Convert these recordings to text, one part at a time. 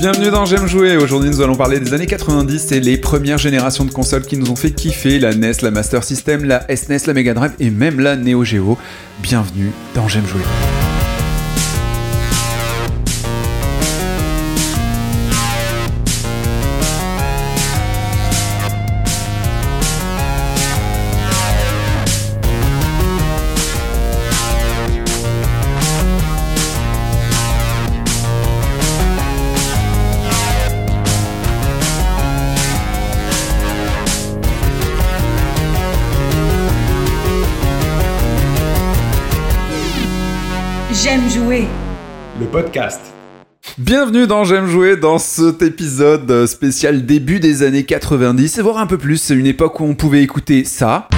Bienvenue dans J'aime jouer. Aujourd'hui, nous allons parler des années 90 et les premières générations de consoles qui nous ont fait kiffer la NES, la Master System, la SNES, la Mega Drive et même la Neo Geo. Bienvenue dans J'aime jouer. Podcast. Bienvenue dans J'aime jouer dans cet épisode spécial début des années 90 et voir un peu plus. C'est une époque où on pouvait écouter ça.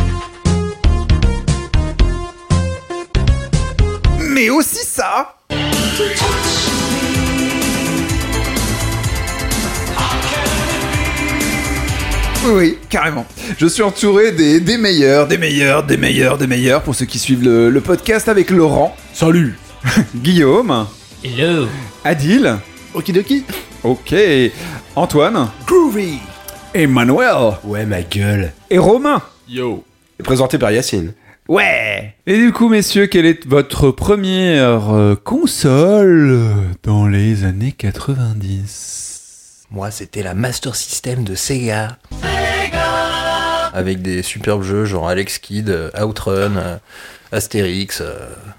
Mais aussi ça. Oui, oui, carrément. Je suis entouré des, des meilleurs, des meilleurs, des meilleurs, des meilleurs pour ceux qui suivent le, le podcast avec Laurent. Salut. Guillaume. Hello Adil. Okidoki. Ok. Antoine. Groovy. Emmanuel. Ouais, ma gueule. Et Romain. Yo. Et présenté par Yacine. Ouais. Et du coup, messieurs, quelle est votre première euh, console dans les années 90 Moi, c'était la Master System de Sega. Avec des superbes jeux genre Alex Kidd, euh, Outrun, euh, Astérix, euh,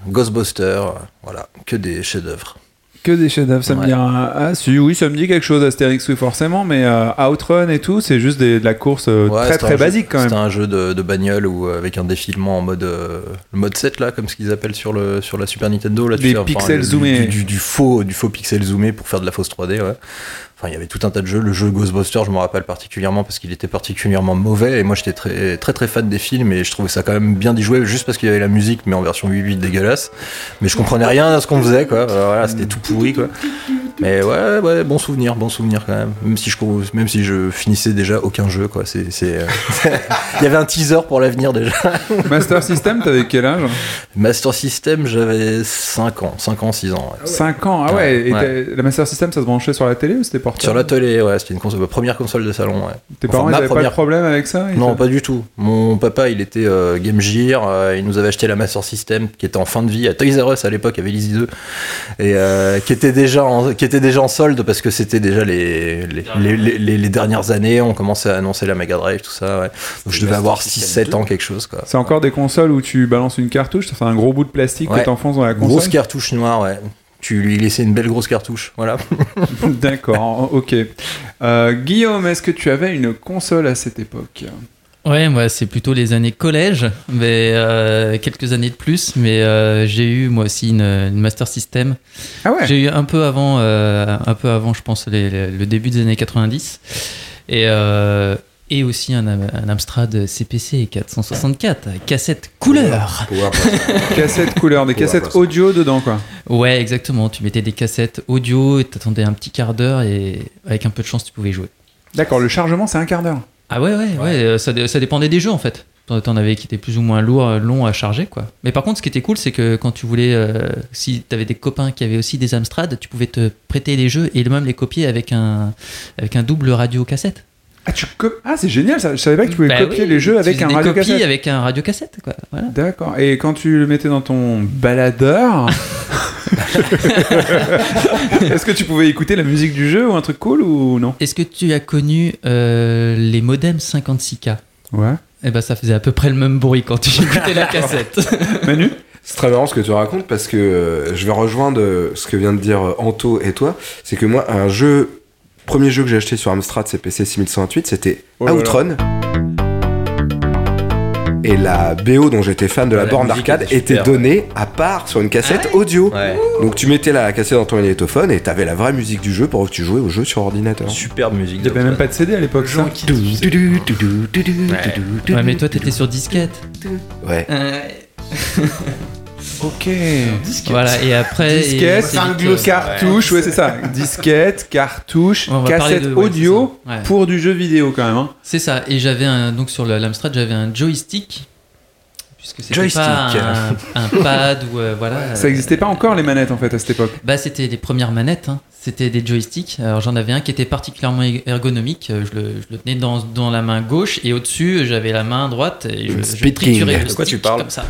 Ghostbusters, euh, voilà, que des chefs-d'œuvre. Que des chefs-d'œuvre, ça me dit un- Ah, si, oui, ça me dit quelque chose, Astérix, oui, forcément, mais euh, Outrun et tout, c'est juste des- de la course euh, Ouais, très très jeu- basique quand même. un jeu de, de bagnole ou avec un défilement en mode euh, le mode 7 là, comme ce qu'ils appellent sur le sur la Super Nintendo là. tu Des sais, pixels zoomés. Du, du- du faux du faux pixel zoomé pour faire de la fausse 3D. Ouais. Il y avait tout un tas de jeux. Le jeu Ghostbusters, je me rappelle particulièrement parce qu'il était particulièrement mauvais et moi j'étais très très très fan des films et je trouvais ça quand même bien d'y jouer juste parce qu'il y avait la musique mais en version 8-8 dégueulasse. Mais je comprenais rien à ce qu'on faisait quoi. Voilà, c'était tout pourri quoi. Mais ouais, ouais, bon souvenir, bon souvenir quand même. Même si je, même si je finissais déjà aucun jeu, quoi. C'est, c'est, euh, il y avait un teaser pour l'avenir déjà. Master System, t'avais quel âge Master System, j'avais 5 ans, 5 ans, 6 ans. ouais. 5 ans, ah ouais. Ouais, et ouais. la Master System, ça se branchait sur la télé ou c'était portable Sur la télé, ouais, c'était une console, ma première console de salon, ouais. Tes Enfin, parents, ils avaient pas de première- problème avec ça Non, pas du tout. Mon papa, il était euh, Game Gear, euh, il nous avait acheté la Master System qui était en fin de vie à Toys R Us à l'époque, avec Lizzie 2, et euh, qui était déjà en, qui était déjà en solde parce que c'était déjà les les, les, les- les- les dernières années, on commençait à annoncer la Mega Drive, tout ça, ouais. Donc je devais avoir System 6-7 ans, quelque chose, quoi. C'est encore des consoles où tu balances une cartouche, ça fait un gros bout de plastique Ouais. que t'enfonces dans la console Grosse cartouche noire, ouais. Tu lui laissais une belle grosse cartouche, voilà. D'accord, ok. Euh, Guillaume, est-ce que tu avais une console à cette époque? Ouais, moi c'est plutôt les années collège, mais euh, quelques années de plus. Mais euh, j'ai eu moi aussi une, une Master System. Ah ouais? J'ai eu un peu avant, euh, un peu avant, je pense, les- les- le début des années 90. Et, euh, et aussi un, un Amstrad CPC 464, cassette couleur. Cassette couleur, des cassettes audio dedans quoi. Ouais, exactement. Tu mettais des cassettes audio et t'attendais un petit quart d'heure et avec un peu de chance tu pouvais jouer. D'accord, le chargement c'est un quart d'heure. Ah ouais, ouais, ouais, euh, ça, ça dépendait des jeux en fait. T'en avais qui étaient plus ou moins lourds, euh, longs à charger quoi. Mais par contre, ce qui était cool, c'est que quand tu voulais, euh, si t'avais des copains qui avaient aussi des Amstrad, tu pouvais te prêter les jeux et même les copier avec un, avec un double radio cassette. Ah, tu ah c'est génial ça, je savais pas que tu pouvais Bah copier oui, les jeux avec un radio cassette. avec un radio cassette quoi. Voilà. D'accord, et quand tu le mettais dans ton baladeur, est-ce que tu pouvais écouter la musique du jeu ou un truc cool ou non? Est-ce que tu as connu euh, les modems 56K Ouais. Eh ben ça faisait à peu près le même bruit quand tu écoutais la cassette. Manu? C'est très marrant ce que tu racontes parce que euh, je vais rejoindre euh, ce que vient de dire Anto et toi. C'est que moi, un jeu, premier jeu que j'ai acheté sur Amstrad CPC 6128, c'était Oh là là. Et la BO dont j'étais fan de la la borne d'arcade était donnée à part sur une cassette Ah audio. Ouais. Donc tu mettais la cassette dans ton magnétophone et t'avais la vraie musique du jeu pour que tu jouais au jeu sur ordinateur. Superbe musique. Il y avait même pas de CD à l'époque. ça. ouais, mais toi t'étais sur disquette. Ouais. Ok. Voilà, et après. Disquette, et euh, cartouche, ouais, c'est ça. Disquette, cartouche, cassette de- ouais, audio. Ouais. pour du jeu vidéo quand même. hein. C'est ça, et j'avais un. Donc sur le- l'Amstrad, j'avais un joystick. puisque c'était Joystick. pas un, un pad ou euh, voilà. Ça n'existait pas encore les manettes en fait à cette époque. Bah, c'était les premières manettes. hein. C'était des joysticks. Alors j'en avais un qui était particulièrement er- ergonomique. Euh, Je le, je le tenais dans, dans la main gauche et au-dessus j'avais la main droite et je, je triturais le De quoi tu stick parles comme ça.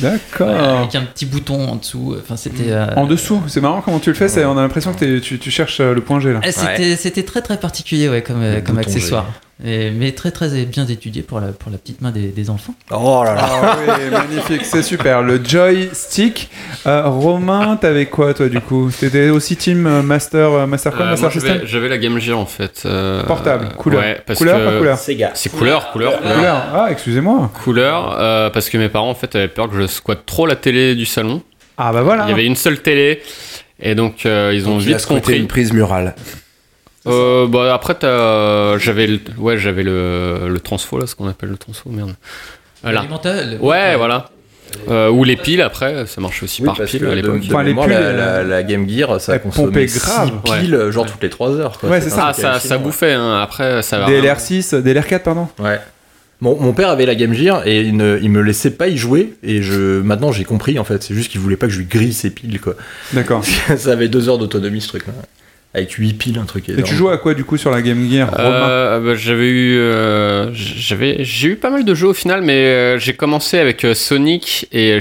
D'accord. Voilà, avec un petit bouton en dessous. Enfin c'était. euh, En dessous, c'est marrant comment tu le fais, on a l'impression que tu, tu cherches euh, le point G là. eh, C'était très très particulier ouais, comme, euh, accessoire. Et- mais très très bien étudié pour la, pour la petite main des, des enfants. Oh là là. Ah oui, magnifique, c'est super. Le joystick. Euh, Romain, t'avais quoi toi du coup? T'étais aussi team euh, Master, euh, Master quoi, Euh, Master moi, System? j'avais, la Game Gear en fait. euh, Portable, couleur. Ouais, parce couleur, que pas couleur? Sega. C'est couleur, couleur, couleur. Couleur. Ah, excusez-moi. Couleur, euh, parce que mes parents en fait avaient peur que je squatte trop la télé du salon. Ah bah voilà. Il y avait une seule télé. Et donc euh, ils ont Donc, il a vite squatté compris. une prise murale. Euh, bah, après t'as- j'avais le, ouais j'avais le, le transfo là, ce qu'on appelle le transfo, merde. Voilà. Alimental, Ouais, voilà. Euh, ou les piles après, ça marche aussi Oui, par pile à de, l'époque. de Enfin, les mémoire, piles, la, la- la Game Gear, ça consommait pompaient 6 grave. piles, genre toutes les 3 heures. Quoi. Ouais, c'est ça. Ah ça, ça bouffait, hein. après ça va. DLR6, DLR4 pardon. Ouais. Mon, mon père avait la Game Gear et il, ne, il me laissait pas y jouer et je maintenant j'ai compris en fait c'est juste qu'il voulait pas que je lui grille ses piles quoi D'accord. ça avait deux heures d'autonomie ce truc là avec 8 piles un truc Et tu jouais à quoi du coup sur la Game Gear? Euh, bah, j'avais eu, euh, j'avais, j'ai eu pas mal de jeux au final, mais euh, j'ai commencé avec euh, Sonic et euh,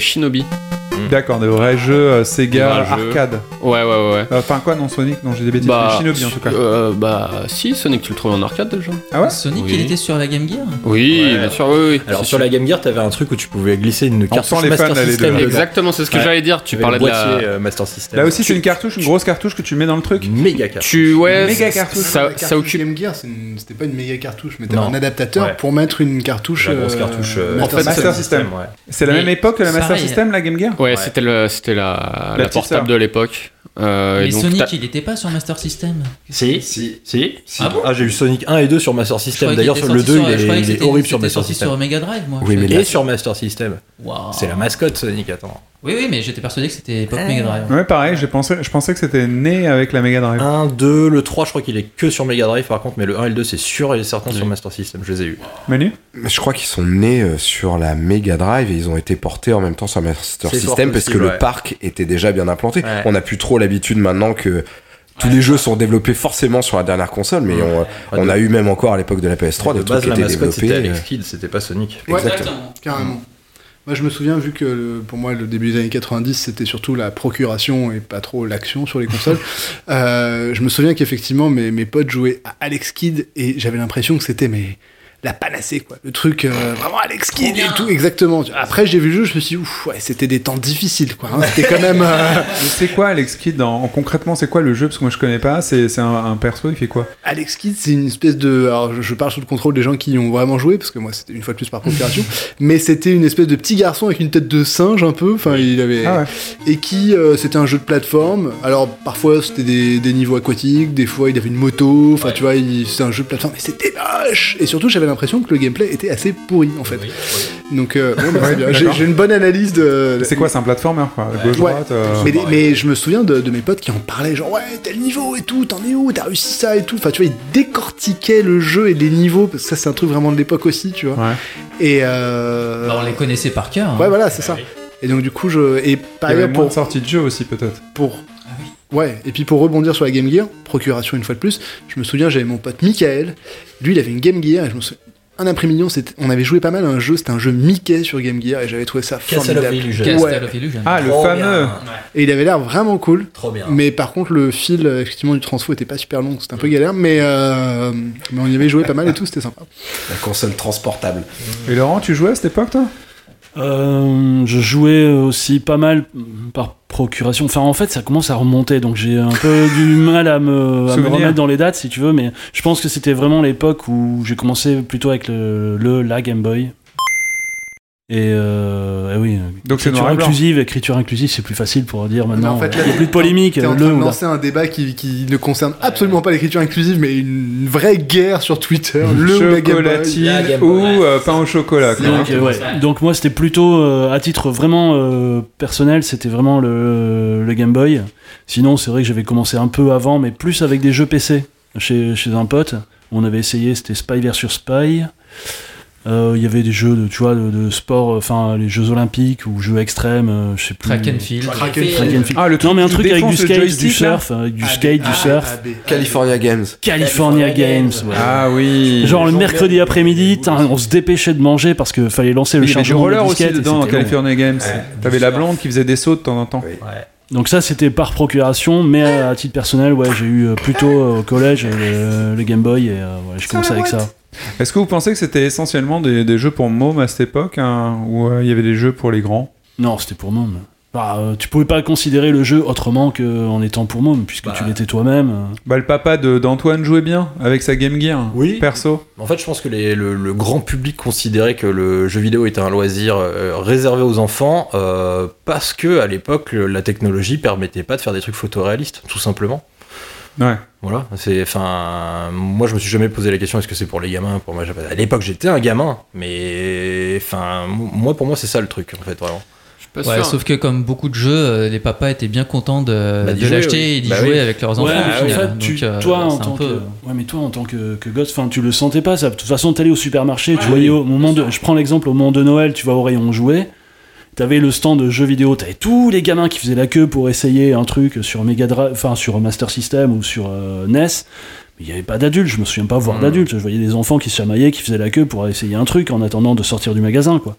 Shinobi. D'accord, des vrais jeux euh, Sega vrais arcade. Ouais, ouais, ouais. ouais. Euh, Enfin quoi, non Sonic, non j'ai des bêtises. mais Shinobi en tout cas. euh, bah, si, Sonic, tu le trouves en arcade déjà Ah ouais Sonic, Oui. il était sur la Game Gear Oui, Ouais. bien sûr, oui, oui. alors sur la Game Gear t'avais un truc où tu pouvais glisser une carte sent les Master fans, System. Exactement, c'est ce que Ouais. j'allais dire. Tu parlais de la. boîtier euh, Master System Là aussi c'est une cartouche, une grosse cartouche que tu mets dans le truc. méga carte Tu, ouais, Méga cartouche. ça, cartouche occupe. Game Gear, c'était pas une méga cartouche, mais t'avais un adaptateur pour mettre une cartouche. la grosse cartouche Master System. C'est la même époque que la Master. System, la Game Gear Ouais, Ouais. c'était le, c'était la, la, petite portable sœur. de l'époque. Euh, et Mais donc, Sonic, il était pas sur Master System. si si si Ah bon j'ai eu Sonic 1 et 2 sur Master System d'ailleurs sur le sorti 2 sur- je il est, il est horrible sur Master sorti System sur Mega Drive, moi. Oui, mais croyais et sur Master System Waouh. c'est la mascotte Sonic attends Oui, oui, mais j'étais persuadé que c'était époque Mega Drive. Ouais, pareil, j'ai pensé, je pensais que c'était né avec la Mega Drive. 1, 2, le 3, je crois qu'il est que sur Mega Drive par contre, mais le 1 et le 2, c'est sûr et certain sur. Master System, je les ai eu. Manu Mais Je crois qu'ils sont nés euh, sur la Mega Drive et ils ont été portés en même temps sur Master C'est fort System parce que possible, le parc était déjà bien implanté. Ouais. On n'a plus trop l'habitude maintenant que tous les jeux sont développés forcément sur la dernière console, mais on, on de- a eu même encore à l'époque de la PS3 de des base, trucs qui la étaient mascotte, c'était développés. Alex euh, Kidd, c'était pas Sonic. Ouais, Exactement. Carrément. Moi, je me souviens, vu que le- pour moi, le début des années 90, c'était surtout la procuration et pas trop l'action sur les consoles. euh, je me souviens qu'effectivement, mes, mes potes jouaient à Alex Kidd et j'avais l'impression que c'était mais la panacée, quoi. Le truc, euh, vraiment Alex Kidd et tout, exactement. Après, j'ai vu le jeu, je me suis dit, ouf, ouais, c'était des temps difficiles, quoi. hein. C'était quand même. euh, C'est quoi Alex Kidd en, en- concrètement c'est quoi le jeu? Parce que moi je connais pas c'est un, un perso il fait quoi? Alex Kidd, c'est une espèce de. Alors, je, je parle sous le contrôle des gens qui y ont vraiment joué, parce que moi, c'était une fois de plus par procuration. mais c'était une espèce de petit garçon avec une tête de singe, un peu. Enfin, il avait. Ah ouais. Et qui. euh, c'était un jeu de plateforme. Alors, parfois, c'était des, des niveaux aquatiques, des fois, il avait une moto. Enfin, tu vois, c'était un jeu de plateforme. Mais c'était moche Et surtout, j'avais l'impression que le gameplay était assez pourri, en fait. Donc, euh, bon, bah, Ouais. J'ai une bonne analyse de. C'est quoi c'est un platformer quoi gauche Ouais. droite euh, Mais, des- mais je me souviens de, de mes potes qui en parlaient, genre ouais, tel niveau et tout, t'en es où, t'as réussi ça et tout. Enfin, tu vois, ils décortiquaient le jeu et les niveaux, parce que ça, c'est un truc vraiment de l'époque aussi, tu vois. Ouais. Et euh... Bah, on les connaissait par cœur. hein. Ouais, voilà, c'est ça. Et donc, du coup, je. Et par ailleurs, pour. de sorties de jeu aussi peut-être. pour... Ouais, et puis pour rebondir sur la Game Gear, procuration une fois de plus, je me souviens, j'avais mon pote Michael, lui, il avait une Game Gear, et je me souviens. Un après-midi, on, avait joué pas mal à un jeu, c'était un jeu Mickey sur Game Gear, et j'avais trouvé ça Castle of formidable. Castle Ouais. of Illusion. Ah le Trop fameux bien. Et il avait l'air vraiment cool. Trop bien. Mais par contre, le fil euh, effectivement du transfo était pas super long, c'était un peu galère, mais, euh, mais on y avait joué pas mal et tout, c'était sympa. La console transportable. Et Laurent tu jouais à cette époque toi? Euh, je jouais aussi pas mal par procuration. Enfin, en fait, ça commence à remonter, donc j'ai un peu du mal à me, à me Souvenir. remettre dans les dates, si tu veux. Mais je pense que c'était vraiment l'époque où j'ai commencé plutôt avec le, le la Game Boy. Et, euh, eh oui, Donc écriture inclusive, écriture inclusive, c'est plus facile pour dire Mais maintenant. en fait, là, il n'y a plus de polémique. T'es en le train de lancer un débat qui, qui ne concerne absolument pas l'écriture inclusive, mais une vraie guerre sur Twitter, le ou la Game Boy. Chocolatine ou euh, pain au chocolat quoi. Donc, euh, ouais. Donc moi c'était plutôt euh, à titre vraiment euh, personnel, c'était vraiment le, le Game Boy. Sinon c'est vrai que j'avais commencé un peu avant, mais plus avec des jeux PC chez, chez un pote. On avait essayé, c'était Spy vs Spy. Euh, Il y avait des jeux de, tu vois, de, de sport, enfin les Jeux Olympiques ou Jeux extrêmes, euh, je sais plus. Track and field. Track and field. Ah, le truc non mais un truc avec du skate, du surf, avec du skate, du surf. California Games. California Games. ouais. Ah oui. Genre le mercredi après-midi, on se dépêchait de manger parce qu'il fallait lancer le avait du chargement roller de aussi dedans. California Games. T'avais la blonde qui faisait des sauts de temps en temps. Donc ça c'était par procuration, mais à titre personnel, ouais, j'ai eu euh, plutôt euh, au collège euh, le, Game Boy et euh, ouais, j'ai commencé avec ça. Est-ce que vous pensez que c'était essentiellement des, des jeux pour mômes à cette époque hein, ou euh, il y avait des jeux pour les grands? Non, c'était pour môme. Bah, euh, tu pouvais pas considérer le jeu autrement qu'en étant pour môme, puisque Bah. tu l'étais toi-même. Bah le papa de- d'Antoine jouait bien avec sa Game Gear. Oui. Perso. En fait, je pense que les- le, le grand public considérait que le jeu vidéo était un loisir euh, réservé aux enfants euh, parce que à l'époque, la technologie permettait pas de faire des trucs photoréalistes, tout simplement. Ouais. Voilà, c'est, enfin, moi je me suis jamais posé la question est-ce que c'est pour les gamins Pour moi, à l'époque j'étais un gamin, mais enfin, moi pour moi c'est ça le truc en fait vraiment. Ouais, sauf que comme beaucoup de jeux, euh, les papas étaient bien contents de, Bah, de jouer, l'acheter oui. et d'y Bah jouer oui. avec leurs enfants. Ouais, en fait, tu- Donc, euh, toi, en tant peu- que, ouais, mais toi, en tant que, que gosse, enfin, tu le sentais pas. Ça. De toute façon, t'allais au supermarché, tu voyais oui, au moment de, je prends l'exemple au moment de Noël, tu vas au rayon jouets, t'avais le stand de jeux vidéo, t'avais tous les gamins qui faisaient la queue pour essayer un truc sur Mega Drive, enfin sur Master System ou sur euh, NES. Mais il n'y avait pas d'adultes, je me souviens pas voir Mm. d'adultes. Je voyais des enfants qui se chamaillaient, qui faisaient la queue pour essayer un truc en attendant de sortir du magasin, quoi.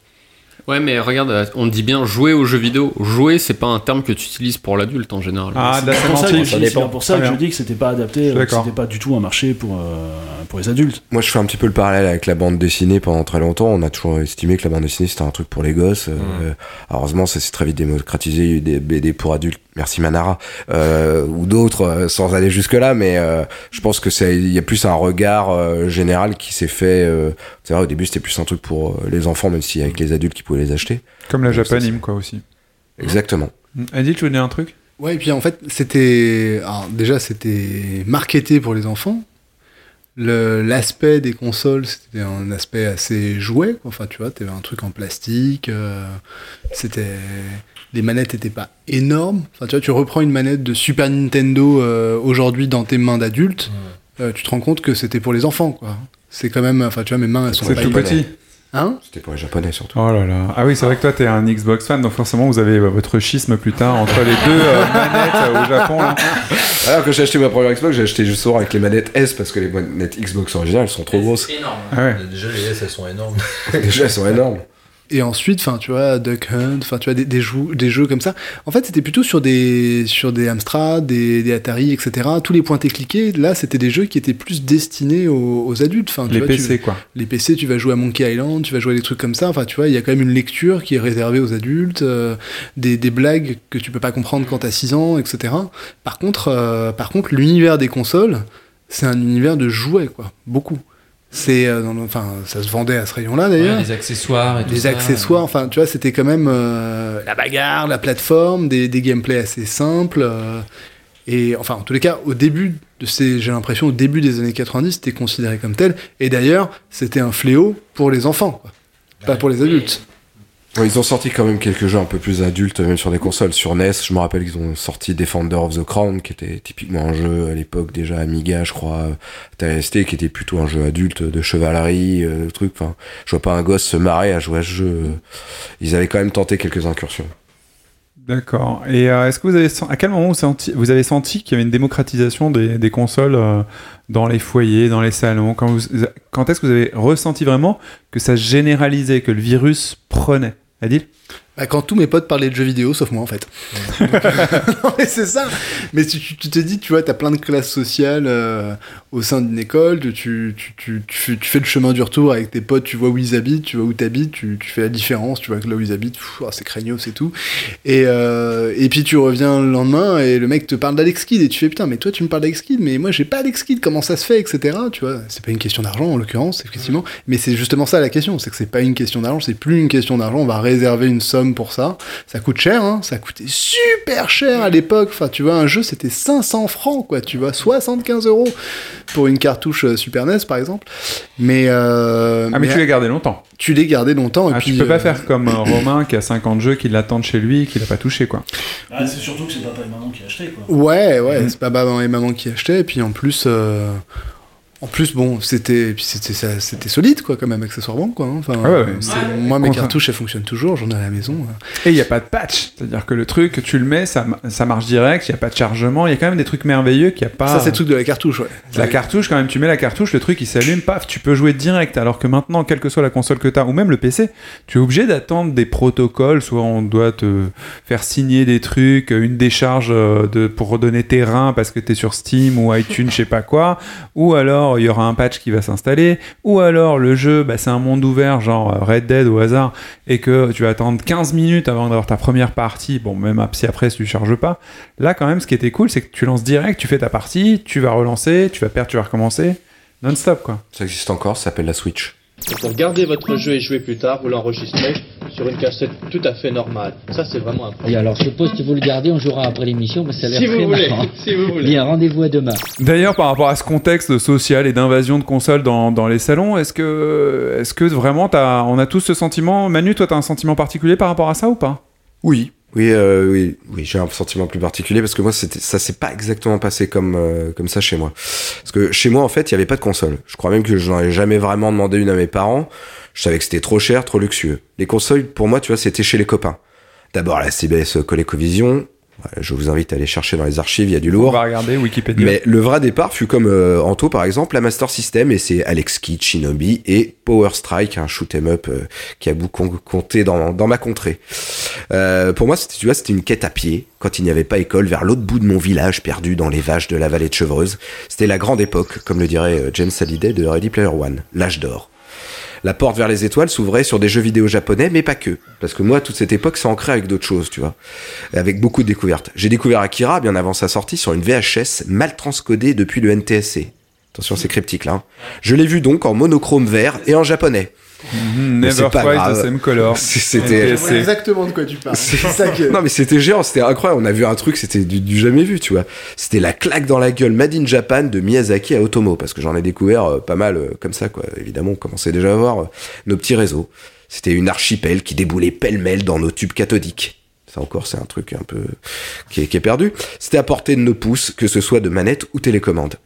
Ouais, mais regarde, on dit bien jouer aux jeux vidéo. Jouer, c'est pas un terme que tu utilises pour l'adulte en général. Ah, C'est pour ça, que, ça dépend. pour ça que je dis que c'était pas adapté, euh, c'était pas du tout un marché pour, euh, pour les adultes. Moi, je fais un petit peu le parallèle avec la bande dessinée pendant très longtemps. On a toujours estimé que la bande dessinée c'était un truc pour les gosses. Euh, heureusement, ça s'est très vite démocratisé. Il y a eu des BD pour adultes. Merci Manara euh, ou d'autres, euh, sans aller jusque là. Mais euh, je pense que c'est il y a plus un regard euh, général qui s'est fait. Euh, c'est vrai, au début, c'était plus un truc pour euh, les enfants, même si avec les adultes qui pouvaient les acheter. Comme la Japanime quoi aussi. Exactement. Adil, tu veux dire un truc? Ouais, et puis en fait, c'était. alors, déjà, c'était marketé pour les enfants. Le- L'aspect des consoles, c'était un aspect assez jouet. Enfin, tu vois, t'avais un truc en plastique. euh, c'était. Les manettes étaient pas énormes. Enfin, tu vois, tu reprends une manette de Super Nintendo euh, aujourd'hui dans tes mains d'adulte, euh, tu te rends compte que c'était pour les enfants, quoi. C'est quand même. Enfin, tu vois, mes mains, elles sont pas tout petit. Hein? C'était pour les japonais surtout. Oh là là. Ah oui, c'est vrai que toi, t'es un Xbox fan, donc forcément, vous avez bah, votre schisme plus tard entre les deux euh, manettes euh, au Japon. Là. Alors que j'ai acheté ma première Xbox, j'ai acheté justement avec les manettes S parce que les manettes Xbox originales elles sont trop grosses. énorme. Ah ouais. Déjà les S elles sont énormes. Déjà, elles sont énormes. Et ensuite, enfin, tu vois, Duck Hunt, enfin, tu vois, des, des, jeux, des jeux comme ça. En fait, c'était plutôt sur des, sur des Amstrad, des, des Atari, etc. Tous les pointés cliqués, là, c'était des jeux qui étaient plus destinés aux, aux adultes. Enfin, tu Les vois, tu- PC, quoi. les PC, tu vas jouer à Monkey Island, tu vas jouer à des trucs comme ça. Enfin, tu vois, il y a quand même une lecture qui est réservée aux adultes, euh, des, des blagues que tu peux pas comprendre quand t'as 6 ans, etc. Par contre, euh, par contre, l'univers des consoles, c'est un univers de jouets, quoi. Beaucoup. C'est, euh, enfin, ça se vendait à ce rayon-là d'ailleurs Ouais, les accessoires et tout ça. accessoires, enfin tu vois, c'était quand même euh, la bagarre, la plateforme, des, des gameplays assez simples. euh, et enfin, en tous les cas, au début de ces, j'ai l'impression, au début des années 90, c'était considéré comme tel. Et d'ailleurs, c'était un fléau pour les enfants, quoi. pas pour les adultes. Ils ont sorti quand même quelques jeux un peu plus adultes, même sur des consoles. Sur NES, je me rappelle qu'ils ont sorti Defender of the Crown, qui était typiquement un jeu à l'époque déjà Amiga, je crois, TST, qui était plutôt un jeu adulte de chevalerie, euh, truc. Enfin, je vois pas un gosse se marrer à jouer à ce jeu. Ils avaient quand même tenté quelques incursions. D'accord. Et euh, est-ce que vous avez à quel moment vous, avez senti qu'il y avait une démocratisation des, consoles euh, dans les foyers, dans les salons? Quand, quand est-ce que vous avez ressenti vraiment que ça généralisait, que le virus prenait? Adil Bah, quand tous mes potes parlaient de jeux vidéo, sauf moi en fait. Donc, euh, non, mais c'est ça. Mais tu, tu- tu te dis, tu vois, t'as plein de classes sociales euh, au sein d'une école, tu, tu, tu, fais, tu fais le chemin du retour avec tes potes, tu vois où ils habitent, tu vois où t'habites, tu, tu fais la différence, tu vois que là où ils habitent, oh, c'est craignos, c'est tout. Et, euh, et puis tu reviens le lendemain et le mec te parle d'Alex Kidd et tu fais putain, mais toi tu me parles d'Alex Kidd, mais moi j'ai pas Alex Kidd, comment ça se fait, etc. Tu vois, c'est pas une question d'argent en l'occurrence, effectivement, mais c'est justement ça la question, c'est que c'est pas une question d'argent, c'est plus une question d'argent, on va réserver une somme pour ça. Ça coûte cher, hein, ça coûtait super cher à l'époque. Enfin, tu vois, un jeu c'était 500 francs, quoi, tu vois, 75 euros pour une cartouche euh, Super NES par exemple. Mais, euh, Ah, mais tu l'as gardé longtemps. tu l'as gardé longtemps. Et Ah, puis, tu peux pas euh, faire comme Romain qui a 50 jeux qui l'attendent chez lui et qui l'a pas touché, quoi. Ah, c'est surtout que c'est papa et maman qui achetaient, quoi. Ouais, ouais, c'est pas maman et maman qui achetaient, et puis en plus, euh, En plus, bon, c'était puis c'était ça- c'était solide, quoi, quand même, accessoirement, quoi. hein. Enfin, Ah ouais, ouais. c'est- moi, mes cartouches, elles fonctionnent toujours, j'en ai à la maison. hein. Et il n'y a pas de patch. C'est-à-dire que le truc, tu le mets, ça, ça marche direct, il n'y a pas de chargement. Il y a quand même des trucs merveilleux qu'il n'y a pas. Ça, c'est le truc de la cartouche, ouais. La cartouche, quand même, tu mets la cartouche, le truc il s'allume, paf, tu peux jouer direct. Alors que maintenant, quelle que soit la console que tu as, ou même le PC, tu es obligé d'attendre des protocoles. Soit on doit te faire signer des trucs, une décharge euh, de, pour redonner tes reins parce que tu es sur Steam ou iTunes, je sais pas quoi. Ou alors il y aura un patch qui va s'installer. Ou alors le jeu, bah, c'est un monde ouvert, genre euh, Red Dead au hasard, et que tu vas attendre 15 minutes avant d'avoir ta première partie. Bon, même si après, si tu charges pas. Là, quand même, ce qui était cool, c'est que tu lances direct, tu fais ta partie, tu vas relancer, tu vas perdre, tu vas recommencer. Non-stop, quoi. Ça existe encore, ça s'appelle la Switch. Pour garder votre jeu et jouer plus tard, vous l'enregistrez sur une cassette tout à fait normale. Ça, c'est vraiment un Et alors, je suppose que vous le gardez, on jouera après l'émission, mais ça a l'air Si très vous voulez, marrant. si vous voulez. Bien, rendez-vous à demain. D'ailleurs, par rapport à ce contexte social et d'invasion de consoles dans, dans les salons, est-ce que, est-ce que vraiment, t'as, on a tous ce sentiment Manu, toi, t'as un sentiment particulier par rapport à ça ou pas? Oui. Oui, euh, oui, oui, j'ai un sentiment plus particulier parce que moi, ça s'est pas exactement passé comme euh, comme ça chez moi. Parce que chez moi, en fait, il y avait pas de console. Je crois même que je n'en ai jamais vraiment demandé une à mes parents. Je savais que c'était trop cher, trop luxueux. Les consoles, pour moi, tu vois, c'était chez les copains. D'abord la CBS ColecoVision. Je vous invite à aller chercher dans les archives, il y a du On lourd. va regarder Wikipédia. Mais le vrai départ fut comme euh, Anto par exemple, la Master System et c'est Alex Kidd, Shinobi et Power Strike, un shoot 'em up euh, qui a beaucoup compté dans, dans ma contrée. Euh, pour moi, c'était, tu vois, c'était une quête à pied quand il n'y avait pas école vers l'autre bout de mon village perdu dans les vaches de la vallée de Chevreuse. C'était la grande époque, comme le dirait euh, James Hallyday de Ready Player One, l'âge d'or. La porte vers les étoiles s'ouvrait sur des jeux vidéo japonais, mais pas que. Parce que moi, toute cette époque, c'est ancré avec d'autres choses, tu vois. Avec beaucoup de découvertes. J'ai découvert Akira bien avant sa sortie sur une VHS mal transcodée depuis le NTSC. Attention, c'est cryptique là. hein. Je l'ai vu donc en monochrome vert et en japonais. Mhm, Mais Never c'est pas twice grave. the same color. C'était. Exactement de quoi tu parles. Ça que. Non mais c'était géant, c'était incroyable. On a vu un truc, c'était du, du jamais vu, tu vois. C'était la claque dans la gueule Made in Japan de Miyazaki à Otomo, parce que j'en ai découvert euh, pas mal euh, comme ça, quoi. Évidemment, on commençait déjà à voir euh, nos petits réseaux. C'était une archipel qui déboulait pêle-mêle dans nos tubes cathodiques. Ça encore, c'est un truc un peu qui est, qui est perdu. C'était à portée de nos pouces, que ce soit de manette ou télécommande.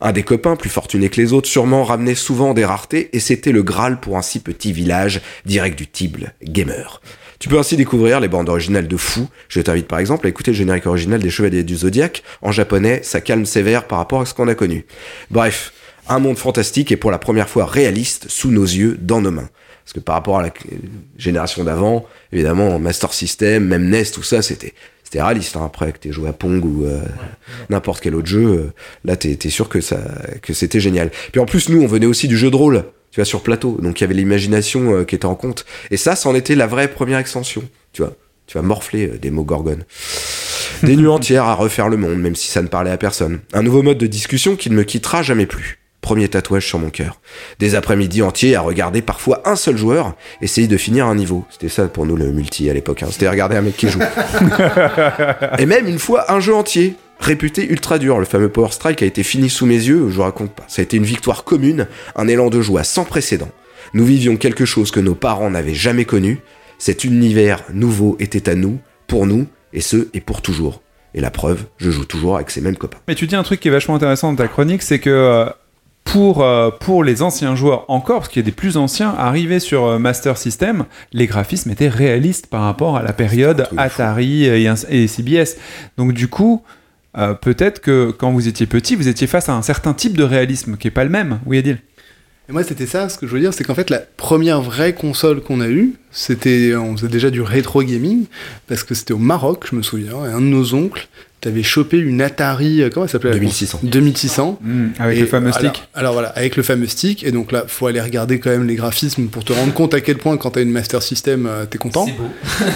Un des copains, plus fortuné que les autres, sûrement ramenait souvent des raretés, et c'était le Graal pour un si petit village, direct du Tible, gamer. Tu peux ainsi découvrir les bandes originales de Fou. Je t'invite par exemple à écouter le générique original des Chevaliers du Zodiaque. En japonais, ça calme sévère par rapport à ce qu'on a connu. Bref, un monde fantastique et pour la première fois réaliste sous nos yeux, dans nos mains. Parce que par rapport à la génération d'avant, évidemment, Master System, même NES, tout ça, c'était c'était réaliste. hein. Après, que t'aies joué à Pong ou euh, n'importe quel autre jeu, euh, là, t'es t'es sûr que ça que c'était génial. Puis en plus, nous, on venait aussi du jeu de rôle, tu vois, sur plateau. Donc il y avait l'imagination euh, qui était en compte. Et ça, c'en était la vraie première extension, tu vois. Tu vas morfler euh, des mots gorgones. Des nuits entières à refaire le monde, même si ça ne parlait à personne. Un nouveau mode de discussion qui ne me quittera jamais plus. Premier tatouage sur mon cœur. Des après-midi entiers à regarder parfois un seul joueur essayer de finir un niveau. C'était ça pour nous le multi à l'époque. hein. C'était regarder un mec qui joue. Et même une fois un jeu entier, réputé ultra dur. Le fameux Power Strike a été fini sous mes yeux, je vous raconte pas. Ça a été une victoire commune, un élan de joie sans précédent. Nous vivions quelque chose que nos parents n'avaient jamais connu. Cet univers nouveau était à nous, pour nous, et ce, et pour toujours. Et la preuve, je joue toujours avec ces mêmes copains. Mais tu dis un truc qui est vachement intéressant dans ta chronique, c'est que euh, pour, euh, pour les anciens joueurs encore, parce qu'il y a des plus anciens, arrivés sur euh, Master System, les graphismes étaient réalistes par rapport à la période. Atari et, CBS. Donc du coup, euh, peut-être que quand vous étiez petit, vous étiez face à un certain type de réalisme qui est pas le même. Oui, Adil Et moi, c'était ça, ce que je veux dire, c'est qu'en fait, la première vraie console qu'on a eue, c'était, on faisait déjà du rétro gaming, parce que c'était au Maroc, je me souviens, et un de nos oncles, t'avais chopé une Atari, euh, comment elle s'appelait la 2600. console 2600. Hmm, Avec Et le fameux alors- stick. Alors, voilà, avec le fameux stick, et donc là, faut aller regarder quand même les graphismes pour te rendre compte à quel point, quand t'as une Master System, euh, t'es content. C'est beau.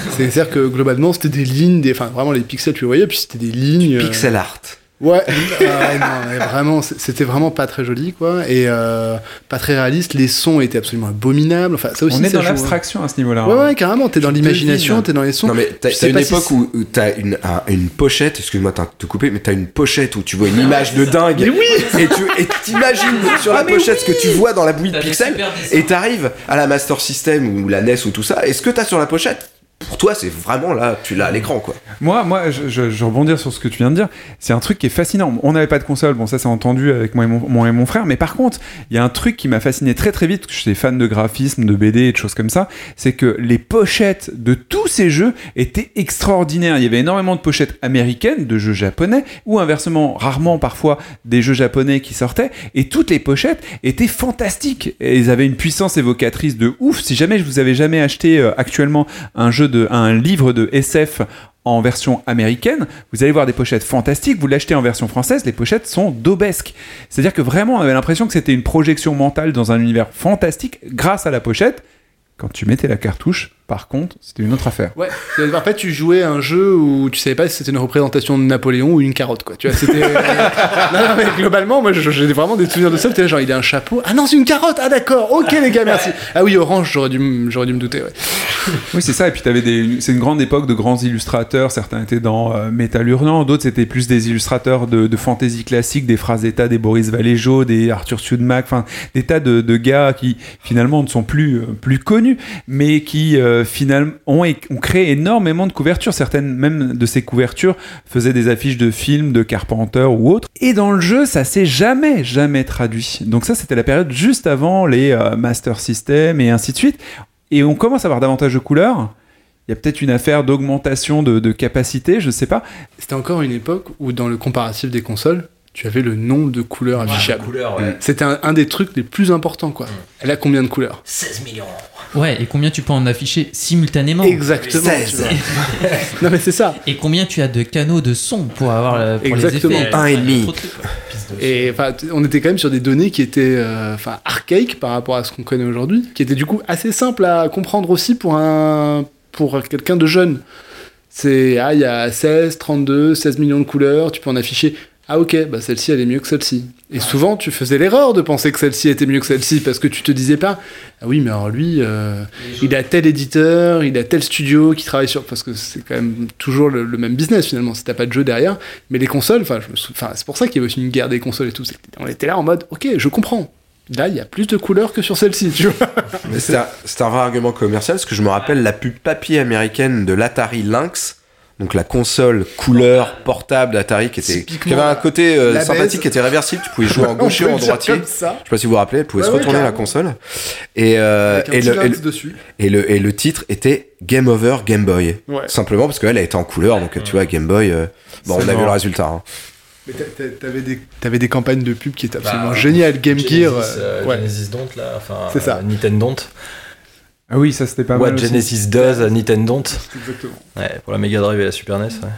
C'est-à-dire que globalement, c'était des lignes, des, enfin vraiment les pixels, tu le voyais, puis c'était des lignes. euh, Pixel art. Ouais, ah ouais, non, mais vraiment, c'était vraiment pas très joli, quoi, et euh, pas très réaliste. Les sons étaient absolument abominables. Enfin, ça aussi, On est ça dans joue, hein. l'abstraction à ce niveau-là. Ouais, ouais, carrément. T'es dans l'imagination, t'es dans les sons. Non mais t'as une si époque c'est- où, où t'as une, un- une pochette, excuse-moi de te couper, mais t'as une pochette où tu vois une image de dingue. Et tu et t'imagines sur la pochette ce que tu vois dans la bouillie de pixels. Et t'arrives à la Master System ou la NES ou tout ça. Et ce que t'as sur la pochette, pour toi, c'est vraiment là, tu l'as à l'écran, quoi. Moi, moi, je, je, rebondir sur ce que tu viens de dire. C'est un truc qui est fascinant. On n'avait pas de console, bon ça c'est entendu avec moi et, mon, moi et mon frère, mais par contre, il y a un truc qui m'a fasciné très très vite, parce que j'étais fan de graphisme, de BD et de choses comme ça, c'est que les pochettes de tous ces jeux étaient extraordinaires. Il y avait énormément de pochettes américaines, de jeux japonais, ou inversement, rarement parfois des jeux japonais qui sortaient, et toutes les pochettes étaient fantastiques. Et ils avaient une puissance évocatrice de ouf. Si jamais je vous avais jamais acheté euh, actuellement un jeu de, un livre de SF en version américaine, vous allez voir des pochettes fantastiques, vous l'achetez en version française, les pochettes sont daubesques. C'est-à-dire que vraiment, on avait l'impression que c'était une projection mentale dans un univers fantastique grâce à la pochette. Quand tu mettais la cartouche, par contre, c'était une autre affaire. Ouais, en fait, tu jouais à un jeu où tu savais pas si c'était une représentation de Napoléon ou une carotte, quoi. Tu vois, c'était. non, non, mais globalement, moi, j'ai vraiment des souvenirs de ça. T'es là, genre, il a un chapeau. Ah non, c'est une carotte. Ah d'accord. Ok, les gars, merci. Ah oui, orange, j'aurais dû, j'aurais dû me douter. Ouais. Oui, c'est ça. Et puis, t'avais des... c'est une grande époque de grands illustrateurs. Certains étaient dans euh, Métal Hurlant, d'autres c'était plus des illustrateurs de, de fantasy classique, des phrases d'état, des Boris Valéjo, des Arthur Sudmac, enfin, des tas de, de gars qui finalement ne sont plus, euh, plus connus, mais qui euh, finalement ont, ont créé énormément de couvertures. Certaines même de ces couvertures faisaient des affiches de films, de Carpenter ou autres. Et dans le jeu, ça s'est jamais, jamais traduit. Donc ça, c'était la période juste avant les euh, Master System et ainsi de suite. Et on commence à avoir davantage de couleurs. Il y a peut-être une affaire d'augmentation de, de capacité, je sais pas. C'était encore une époque où, dans le comparatif des consoles, tu avais le nombre de couleurs affichables. couleur, ouais. C'était un, un des trucs les plus importants, quoi. Elle a combien de couleurs 16 millions. Ouais, et combien tu peux en afficher simultanément Exactement. tu vois. non, mais c'est ça. Et combien tu as de canaux de son pour avoir le- pour Exactement. les effets Un et demi. Et enfin, on était quand même sur des données qui étaient euh, enfin archaïques par rapport à ce qu'on connaît aujourd'hui, qui étaient du coup assez simples à comprendre aussi pour un pour quelqu'un de jeune. C'est ah il y a 16, 32, 16 millions de couleurs, tu peux en afficher. Ah ok, bah celle-ci elle est mieux que celle-ci. Et souvent tu faisais l'erreur de penser que celle-ci était mieux que celle-ci parce que tu te disais pas ah oui mais alors lui euh, il a tel éditeur, il a tel studio qui travaille sur parce que c'est quand même toujours le, même business finalement si t'as pas de jeu derrière. Mais les consoles, enfin c'est pour ça qu'il y avait aussi une guerre des consoles et tout. On était là en mode ok je comprends. Là il y a plus de couleurs que sur celle-ci tu vois. C'est un, un vrai argument commercial, parce que je me rappelle la pub papier américaine de l'Atari Lynx. Donc la console couleur portable d'Atari qui était qui avait un côté euh, la sympathique baise. qui était réversible, tu pouvais jouer en On gauche et peut en droitier. Je sais pas si vous vous rappelez, elle pouvait Ouais, se ouais, retourner la carrément. console. Et, euh, et, le, et, lynx le, dessus. et, le, et le titre était Game Over Game Boy. Ouais. Simplement parce qu'elle a été en couleur, donc tu vois, Game Boy, euh, bon, on a vu le résultat. hein. Mais t'a- t'a- t'avais des t'avais des campagnes de pub qui étaient absolument Bah, géniales. Game Gear. Genesis, ouais. Genesis Don't, là, enfin, C'est ça. euh, Nintendo Don't. Ah oui, ça c'était pas What mal. aussi. Genesis does à Nintendo Don't. Exactement. Ouais, pour la Mega Drive et la Super NES. ouais.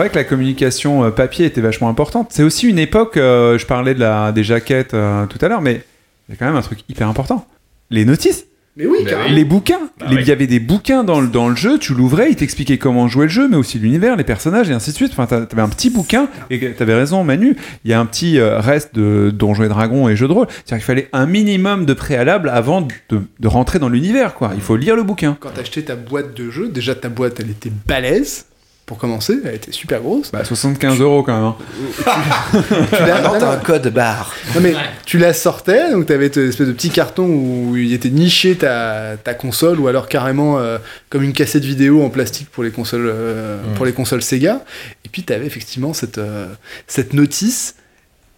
C'est vrai que la communication euh, papier était vachement importante. C'est aussi une époque, euh, je parlais de la, des jaquettes euh, tout à l'heure, mais il y a quand même un truc hyper important. Les notices, Mais oui, carrément. les bouquins. Bah Il oui. y avait des bouquins dans le, dans le jeu, tu l'ouvrais, il t'expliquait comment jouer le jeu, mais aussi l'univers, les personnages et ainsi de suite. Enfin, t'a- t'avais un petit bouquin, et t'avais raison Manu, il y a un petit reste de Donjons et Dragons et jeux de rôle. C'est-à-dire qu'il fallait un minimum de préalable avant de, de rentrer dans l'univers, quoi. Il faut lire le bouquin. Quand t'achetais ta boîte de jeu, déjà ta boîte elle était balèze. Pour commencer, elle était super grosse. Bah, 75 euros quand même. hein. Tu la- non, t'as non, un code barre. non, mais tu la sortais, donc t'avais cette espèce de petit carton où il était niché ta, ta console, ou alors carrément euh, comme une cassette vidéo en plastique pour les consoles, euh, Mm. pour les consoles Sega. Et puis t'avais effectivement cette, euh, cette notice.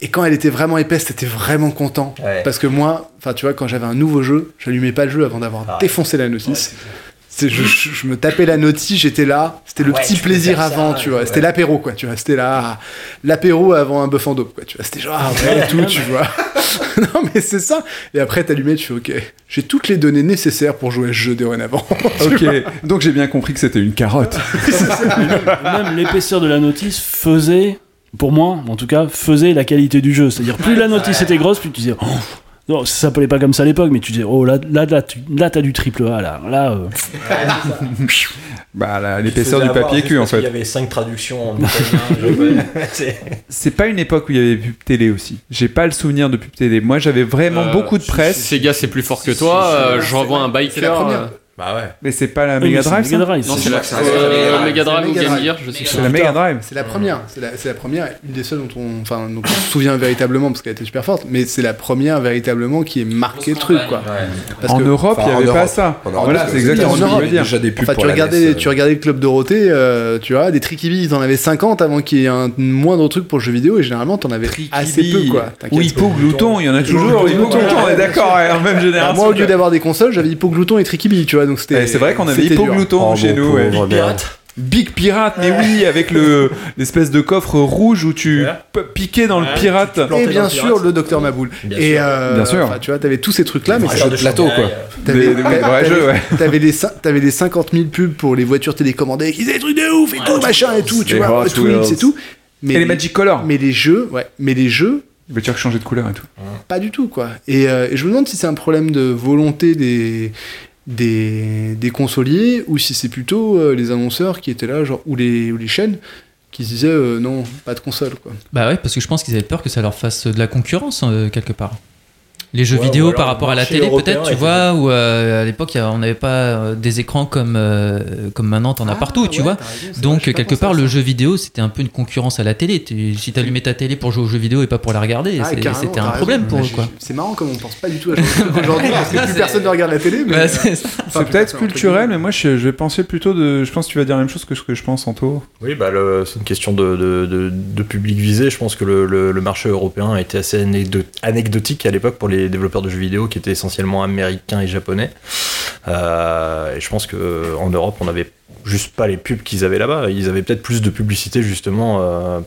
Et quand elle était vraiment épaisse, t'étais vraiment content. Ouais. Parce que moi, enfin tu vois, quand j'avais un nouveau jeu, j'allumais pas le jeu avant d'avoir Ah défoncé la notice. Je, je- je me tapais la notice, j'étais là, c'était le Ouais, petit plaisir ça, avant, tu vois, ouais. c'était l'apéro, quoi, tu vois, c'était là, l'apéro avant un bœuf en dope, quoi, tu vois, c'était genre, ah ouais, et tout, tu vois. non, mais c'est ça. Et après, t'allumais, tu fais, ok, j'ai toutes les données nécessaires pour jouer à ce jeu dorénavant. Ok, donc j'ai bien compris que c'était une carotte. Même l'épaisseur de la notice faisait, pour moi en tout cas, faisait la qualité du jeu. C'est-à-dire plus la notice était grosse, plus tu disais, oh, Non, ça s'appelait pas comme ça à l'époque, mais tu disais, oh là, là, là, tu, là t'as du triple A, là. là euh, Bah, la- l'épaisseur du papier cul, en Il y fait. avait 5 traductions en italien. je- c'est- C'est pas une époque où il y avait pub télé aussi. J'ai pas le souvenir de pub télé. Moi, j'avais vraiment Euh, beaucoup de presse, Sega, c'est plus fort que toi. euh, je revois un biker. Bah ouais. mais c'est pas la Mega c'est Drive. Non, c'est- la Mega Drive ou Mega Game Drive. Gear, je sais C'est la Mega Drive. C'est la première, c'est la, première, une des seules dont on, enfin, dont on se souvient véritablement parce qu'elle était super forte, mais c'est la première véritablement qui est marqué le truc, quoi. En Europe, il Enfin, y en avait pas ça. Voilà, c'est exactement en ce que je Europe, veux dire. Déjà des pubs tu la regardais, tu regardais le club Dorothée, euh, tu vois, des Trikibi, ils en avaient 50 avant qu'il y ait un moindre truc pour le jeu vidéo, et généralement, t'en avais assez peu, quoi. Ou Hippo Glouton, il y en a toujours. Hippo Glouton, on est d'accord, même génération. moi, au lieu d'avoir des consoles, j'avais Hippo Glouton et Trikibi, tu vois, donc c'était. Eh, C'est vrai qu'on avait c'était Hippo dur. Glouton Oh, chez nous. ouais. pauvre merde. Big Pirate, mais oui, avec le l'espèce de coffre rouge où tu piquer dans le pirate. Et bien sûr, le docteur Maboul. Bien et sûr. euh, Bien sûr. enfin, tu vois, t'avais tous ces trucs-là, mais jeu de plateau, quoi. Des, T'avais des cin- t'avais les 50 000 pubs pour les voitures télécommandées qui faisaient des trucs de ouf et tout, machin et tout, tu Les vois, Wheels. et tout. Mais Et les Magic Color. mais les jeux, ouais, mais les jeux, Les voitures qui changeaient de couleur et tout. pas du tout, quoi. Et, euh, et je me demande si c'est un problème de volonté des, des, des consoliers ou si c'est plutôt euh, les annonceurs qui étaient là, genre, ou les, ou les chaînes qui se disaient euh, non, pas de console, quoi. Bah ouais, parce que je pense qu'ils avaient peur que ça leur fasse de la concurrence euh, quelque part. Les jeux Ouais, ou vidéo par rapport à la télé, peut-être, tu vois, où euh, à l'époque, a- on n'avait pas euh, des écrans comme, euh, comme maintenant, t'en as partout, tu vois. Donc, quelque part, le jeu vidéo, c'était un peu une concurrence à la télé. Tu- si t'allumais ta télé pour jouer aux jeux vidéo et pas pour la regarder, Ah, c'était un raison. problème pour eux, quoi. C'est marrant comme on pense pas du tout à aujourd'hui parce que plus personne ne regarde la télé. Mais, euh, c'est enfin, peut-être culturel, mais moi je, vais penser plutôt de. Je pense que tu vas dire la même chose que ce que je pense, Anto. Oui, bah, c'est une question de, public visé. Je pense que le, marché européen était assez anecdo- anecdotique à l'époque pour les développeurs de jeux vidéo qui étaient essentiellement américains et japonais. Euh, et je pense qu'en Europe, on n'avait juste pas les pubs qu'ils avaient là-bas. Ils avaient peut-être plus de publicité justement euh,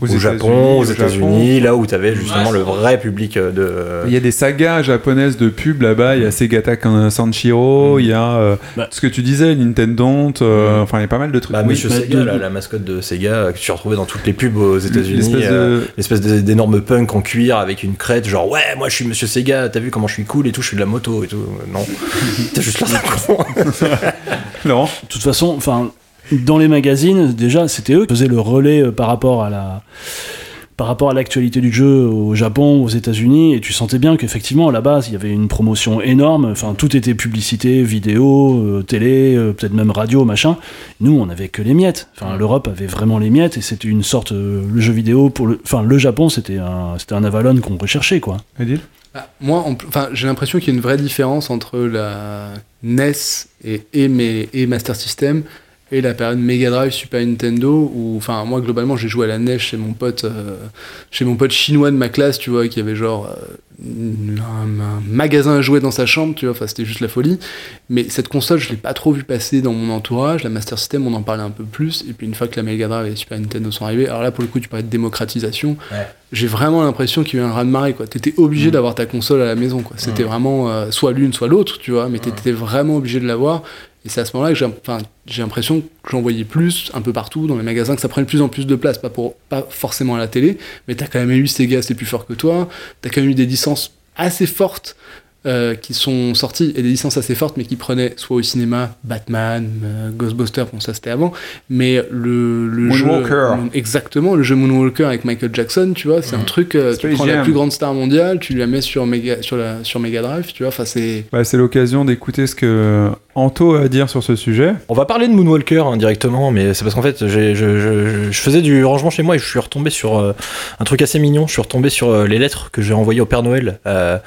Aux au États-Unis, Japon, aux. États-Unis, là où tu avais justement le vrai public euh, de. Il y a des sagas japonaises de pubs là-bas. Il y a Segata Kan- Sanshiro, il y a euh, Bah. ce que tu disais, Nintendo. euh, Enfin, il y a pas mal de trucs. Bah, Oui. Monsieur bah, Sega, de- la, la mascotte de Sega que tu retrouvais dans toutes les pubs aux États-Unis. L'espèce euh, de- d'énorme punk en cuir avec une crête, genre ouais, moi je suis Monsieur Sega, t'as vu comment je suis cool et tout, je suis de la moto et tout. Non, t'as juste l'air d'un con. Laurent De toute façon, enfin, dans les magazines, déjà, c'était eux qui faisaient le relais euh, par rapport à la par rapport à l'actualité du jeu au Japon, aux États-Unis, et tu sentais bien qu'effectivement, à la base, il y avait une promotion énorme. Enfin, tout était publicité, vidéo, euh, télé, euh, peut-être même radio, machin. Nous, on avait que les miettes. Enfin, l'Europe avait vraiment les miettes, et c'était une sorte euh, le jeu vidéo pour le. Enfin, le Japon, c'était un c'était un Avalon qu'on recherchait, quoi. Edil Ah, moi, enfin, j'ai l'impression qu'il y a une vraie différence entre la NES et, et, mes- et Master System et la période Mega Drive Super Nintendo où enfin moi globalement j'ai joué à la NES chez mon pote euh, chez mon pote chinois de ma classe tu vois qui avait genre euh, un, un magasin à jouer dans sa chambre tu vois enfin c'était juste la folie. Mais cette console je l'ai pas trop vu passer dans mon entourage. La Master System on en parlait un peu plus. Et puis une fois que la Mega Drive et Super Nintendo sont arrivés alors là pour le coup tu parlais de démocratisation j'ai vraiment l'impression qu'il y a eu un raz-de-marée quoi. T'étais obligé d'avoir ta console à la maison quoi. C'était vraiment euh, soit l'une soit l'autre tu vois mais t'étais vraiment obligé de l'avoir et c'est à ce moment-là que j'ai enfin, l'impression que j'en voyais plus un peu partout dans les magasins, que ça prenait de plus en plus de place, pas, pour, pas forcément à la télé, mais t'as quand même eu Sega, c'est plus fort que toi, t'as quand même eu des licences assez fortes euh, qui sont sorties, et des licences assez fortes, mais qui prenaient soit au cinéma, Batman, euh, Ghostbusters, bon ça c'était avant, mais le, le jeu... Moonwalker. Exactement, le jeu Moonwalker avec Michael Jackson, tu vois, c'est un truc, euh, tu prends la plus grande star mondiale, tu la mets sur Mega, sur la, sur Mega Drive, tu vois, enfin c'est... Bah, c'est l'occasion d'écouter ce que Anto a à dire sur ce sujet. On va parler de Moonwalker hein, directement, mais c'est parce qu'en fait, j'ai- je, je- je faisais du rangement chez moi et je suis retombé sur euh, un truc assez mignon. Je suis retombé sur euh, les lettres que j'ai envoyées au Père Noël euh,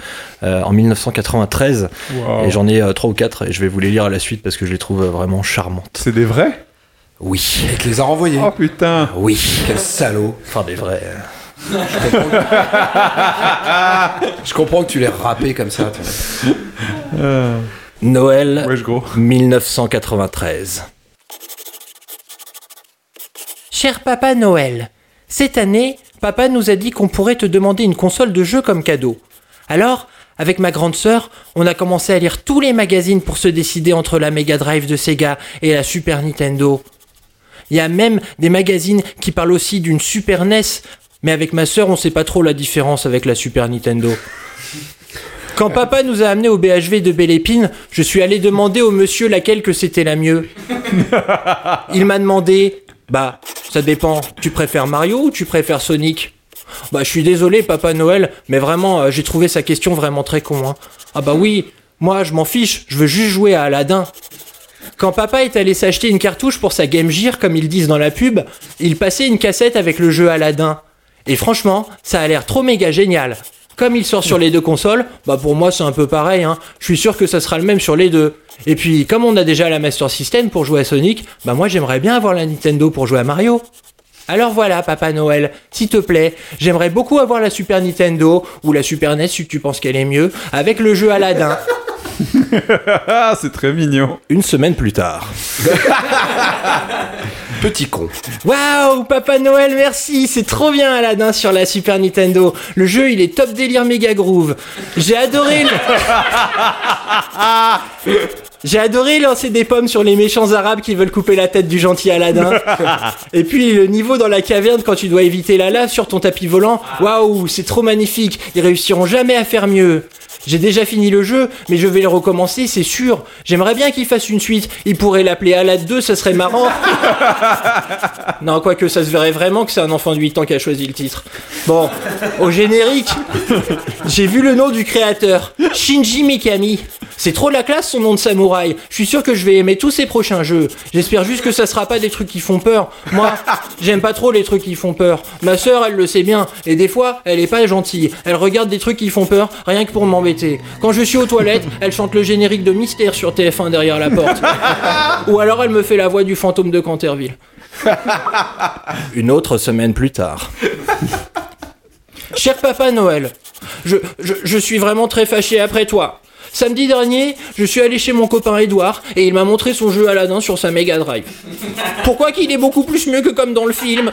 euh, en 1993 Wow. et j'en ai euh, trois ou quatre et je vais vous les lire à la suite parce que je les trouve euh, vraiment charmantes. C'est des vrais? Oui, Et te les a renvoyés. Oh putain oui, Quel salaud. enfin des vrais. euh. Je comprends que tu l'aies rappé comme ça. Noël Wesh gros. 1993. Cher Papa Noël, cette année, Papa nous a dit qu'on pourrait te demander une console de jeu comme cadeau. Alors, avec ma grande sœur, on a commencé à lire tous les magazines pour se décider entre la Mega Drive de Sega et la Super Nintendo. Il y a même des magazines qui parlent aussi d'une Super NES, mais avec ma sœur, on sait pas trop la différence avec la Super Nintendo. Quand papa nous a amenés au BHV de Belle Épine, je suis allé demander au monsieur laquelle que c'était la mieux. Il m'a demandé Bah, ça dépend, tu préfères Mario ou tu préfères Sonic? Bah, je suis désolé, papa Noël, mais vraiment, euh, j'ai trouvé sa question vraiment très con. hein. Ah, bah oui, moi, je m'en fiche, je veux juste jouer à Aladdin. Quand papa est allé s'acheter une cartouche pour sa Game Gear, comme ils disent dans la pub, il passait une cassette avec le jeu Aladdin. Et franchement, ça a l'air trop méga génial. Comme il sort sur les deux consoles, bah pour moi c'est un peu pareil, hein. je suis sûr que ça sera le même sur les deux. Et puis comme on a déjà la Master System pour jouer à Sonic, bah moi j'aimerais bien avoir la Nintendo pour jouer à Mario. Alors voilà, Papa Noël, s'il te plaît, j'aimerais beaucoup avoir la Super Nintendo ou la Super NES si tu penses qu'elle est mieux, avec le jeu Aladdin. Ah, c'est très mignon. Une semaine plus tard. Petit con. Waouh, Papa Noël, merci, c'est trop bien Aladdin sur la Super Nintendo. Le jeu, il est top délire méga groove. J'ai adoré. le- J'ai adoré lancer des pommes sur les méchants arabes qui veulent couper la tête du gentil Aladdin. Et puis le niveau dans la caverne quand tu dois éviter la lave sur ton tapis volant. Waouh, c'est trop magnifique. Ils réussiront jamais à faire mieux. J'ai déjà fini le jeu, mais je vais le recommencer, c'est sûr. J'aimerais bien qu'il fasse une suite. Il pourrait l'appeler Alad 2, ça serait marrant. non, quoique ça se verrait vraiment que c'est un enfant de 8 ans qui a choisi le titre. Bon, au générique, j'ai vu le nom du créateur, Shinji Mikami. C'est trop la classe son nom de samouraï. Je suis sûr que je vais aimer tous ses prochains jeux. J'espère juste que ça sera pas des trucs qui font peur. Moi, j'aime pas trop les trucs qui font peur. Ma sœur, elle le sait bien. Et des fois, elle est pas gentille. Elle regarde des trucs qui font peur rien que pour m'embêter. Quand je suis aux toilettes, elle chante le générique de Mystère sur TF1 derrière la porte. Ou alors elle me fait la voix du fantôme de Canterville. Une autre semaine plus tard. Cher Papa Noël, je, je, je suis vraiment très fâché après toi. Samedi dernier, je suis allé chez mon copain Edouard et il m'a montré son jeu Aladdin sur sa Mega Drive. Pourquoi qu'il est beaucoup plus mieux que comme dans le film?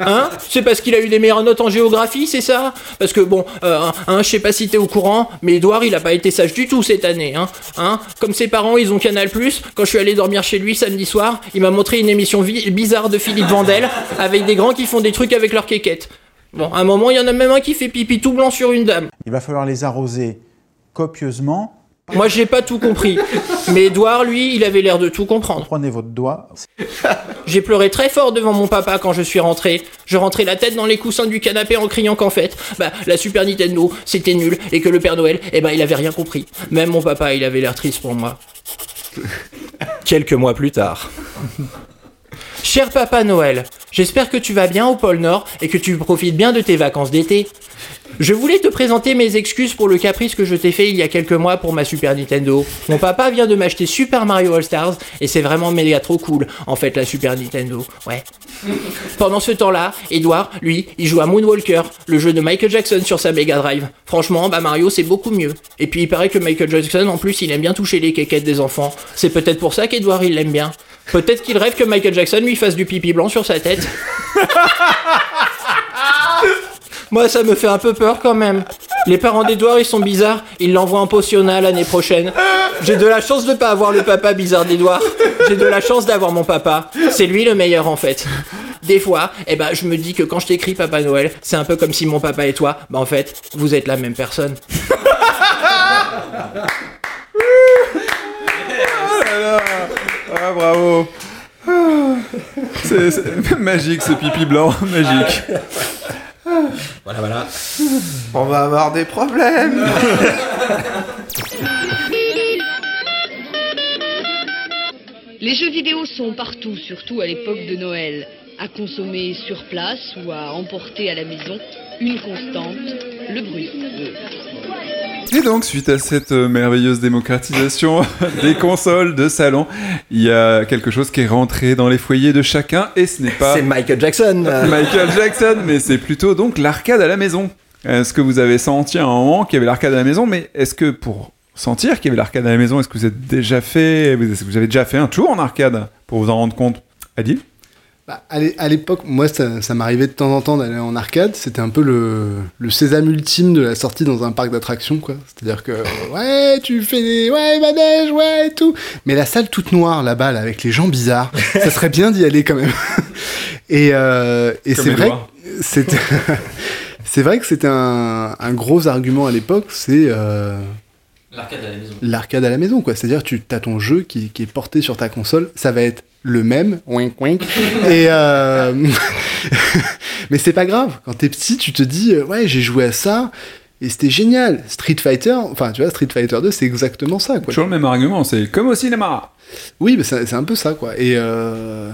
Hein? C'est parce qu'il a eu des meilleures notes en géographie, c'est ça? Parce que bon, euh, hein, je sais pas si t'es au courant, mais Edouard il a pas été sage du tout cette année. Hein, hein? Comme ses parents ils ont Canal+, quand je suis allé dormir chez lui samedi soir, il m'a montré une émission bizarre de Philippe Vandel avec des grands qui font des trucs avec leurs quéquettes. Bon, à un moment, il y en a même un qui fait pipi tout blanc sur une dame. Il va falloir les arroser copieusement. Moi, j'ai pas tout compris. Mais Edouard, lui, il avait l'air de tout comprendre. Prenez votre doigt. J'ai pleuré très fort devant mon papa quand je suis rentré. Je rentrais la tête dans les coussins du canapé en criant qu'en fait, bah, la Super Nintendo, c'était nul et que le Père Noël, eh ben, il avait rien compris. Même mon papa, il avait l'air triste pour moi. Quelques mois plus tard. Cher Papa Noël, j'espère que tu vas bien au pôle Nord et que tu profites bien de tes vacances d'été. Je voulais te présenter mes excuses pour le caprice que je t'ai fait il y a quelques mois pour ma Super Nintendo. Mon papa vient de m'acheter Super Mario All Stars et c'est vraiment méga trop cool, en fait, la Super Nintendo. Ouais. Pendant ce temps-là, Edouard, lui, il joue à Moonwalker, le jeu de Michael Jackson sur sa Mega Drive. Franchement, bah Mario, c'est beaucoup mieux. Et puis il paraît que Michael Jackson, en plus, il aime bien toucher les quéquettes des enfants. C'est peut-être pour ça qu'Edouard, il l'aime bien. Peut-être qu'il rêve que Michael Jackson lui fasse du pipi blanc sur sa tête. Moi, ça me fait un peu peur quand même. Les parents d'Edouard, ils sont bizarres. Ils l'envoient en potionnat l'année prochaine. J'ai de la chance de pas avoir le papa bizarre d'Edouard. J'ai de la chance d'avoir mon papa. C'est lui le meilleur en fait. Des fois, eh ben, je me dis que quand je t'écris Papa Noël, c'est un peu comme si mon papa et toi, bah en fait, vous êtes la même personne. Ah, bravo. Ah, C'est c'est magique ce pipi blanc, magique. Voilà, voilà. On va avoir des problèmes. Les jeux vidéo sont partout, surtout à l'époque de Noël. À consommer sur place ou à emporter à la maison, une constante, le bruit. Et donc, suite à cette euh, merveilleuse démocratisation des consoles de salon, il y a quelque chose qui est rentré dans les foyers de chacun et ce n'est pas C'est Michael Jackson. Michael Jackson, mais c'est plutôt donc l'arcade à la maison. Est-ce que vous avez senti à un moment qu'il y avait l'arcade à la maison, mais est-ce que pour sentir qu'il y avait l'arcade à la maison, est-ce que vous avez déjà fait, vous est-ce que vous avez déjà fait un tour en arcade pour vous en rendre compte Adil? Bah, à l'é- à l'époque, moi, ça, ça m'arrivait de temps en temps d'aller en arcade. C'était un peu le, le sésame ultime de la sortie dans un parc d'attractions, quoi. C'est-à-dire que, ouais, tu fais des, ouais, manège, ouais, et tout. Mais la salle toute noire, là-bas, là, avec les gens bizarres, ça serait bien d'y aller quand même. et euh, et c'est vrai, Edouard. que c'était, c'est vrai que c'était un, un gros argument à l'époque, c'est euh, L'arcade à la maison. l'arcade à la maison, quoi. C'est-à-dire, tu as ton jeu qui, qui est porté sur ta console, ça va être le même, wink wink. Et euh, mais c'est pas grave. Quand t'es petit, tu te dis, euh, ouais, j'ai joué à ça et c'était génial. Street Fighter, enfin, tu vois, Street Fighter 2, c'est exactement ça, quoi. Toujours le même argument, c'est comme au cinéma. Oui, mais c'est c'est un peu ça, quoi. Et euh,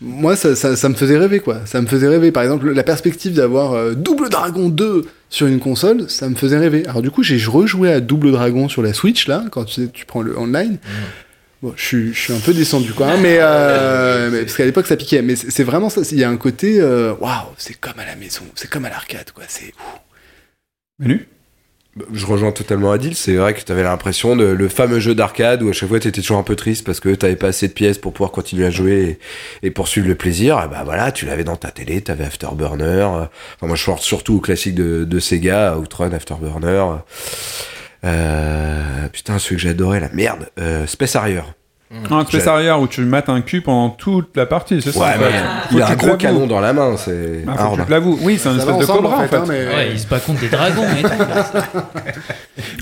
moi, ça, ça, ça me faisait rêver, quoi. Ça me faisait rêver. Par exemple, la perspective d'avoir euh, Double Dragon 2 sur une console, ça me faisait rêver. Alors, du coup, j'ai rejoué à Double Dragon sur la Switch, là, quand tu, prends le online. Bon, je suis, je suis un peu descendu, quoi. hein, mais, euh, mais- parce qu'à l'époque, ça piquait. Mais c'est vraiment ça. Il y a un côté, euh, waouh, c'est comme à la maison, c'est comme à l'arcade, quoi. C'est Bah, Je rejoins totalement Adil, c'est vrai que tu avais l'impression de le fameux jeu d'arcade où à chaque fois tu toujours un peu triste parce que t'avais pas assez de pièces pour pouvoir continuer à jouer et, poursuivre le plaisir. Et bah voilà, tu l'avais dans ta télé, t'avais Afterburner. euh, Enfin moi je pense surtout au classique de, de Sega, Outrun, Afterburner. Euh, putain, celui que j'adorais, la merde, euh, Space Harrier. Un Space Harrier où tu mates un cul pendant toute la partie, c'est ça Ouais, mais il a un gros canon dans la main, c'est. Ah, faut que tu te l'avoues. Oui, c'est un espèce de ensemble, cobra en en fait, hein, mais- Ouais, il se bat contre des dragons et tout.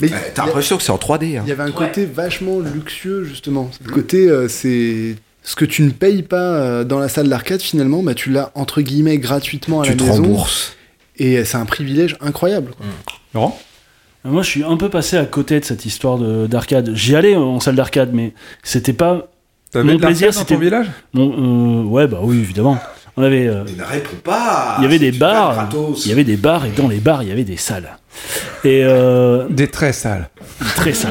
Mais T'as l'impression que c'est en 3D. Hein. Il y avait un côté vachement luxueux, justement. Le côté, euh, c'est. Ce que tu ne payes pas euh, dans la salle d'arcade, finalement, bah, tu l'as entre guillemets gratuitement à Tu la te maison. rembourses. Et euh, c'est un privilège incroyable. quoi. Laurent? Moi, je suis un peu passé à côté de cette histoire de- d'arcade. J'y allais en salle d'arcade, mais c'était pas T'avais mon de plaisir. dans C'était ton village? Mon, euh, ouais, bah oui, évidemment. On avait, euh, Il ne répond pas. il y avait des bars, il y avait des bars et dans les bars il y avait des salles. Et euh, Des très sales. très sales.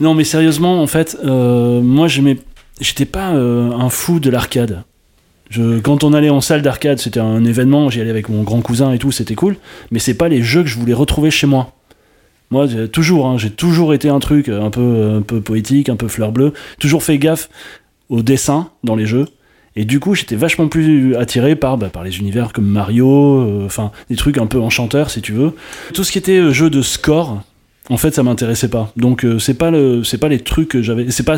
Non, mais sérieusement, en fait, euh, moi, j'étais pas euh, un fou de l'arcade. Je, quand on allait en salle d'arcade, c'était un événement. J'y allais avec mon grand cousin et tout, c'était cool. Mais c'est pas les jeux que je voulais retrouver chez moi. Moi, toujours, hein, j'ai toujours été un truc un peu, un peu poétique, un peu fleur bleue. Toujours fait gaffe au dessin dans les jeux. Et du coup, j'étais vachement plus attiré par, bah, par les univers comme Mario, euh, enfin, des trucs un peu enchanteurs, si tu veux. Tout ce qui était euh, jeu de score, en fait, ça m'intéressait pas. Donc, euh, c'est pas le, pas les trucs que j'avais, c'est pas,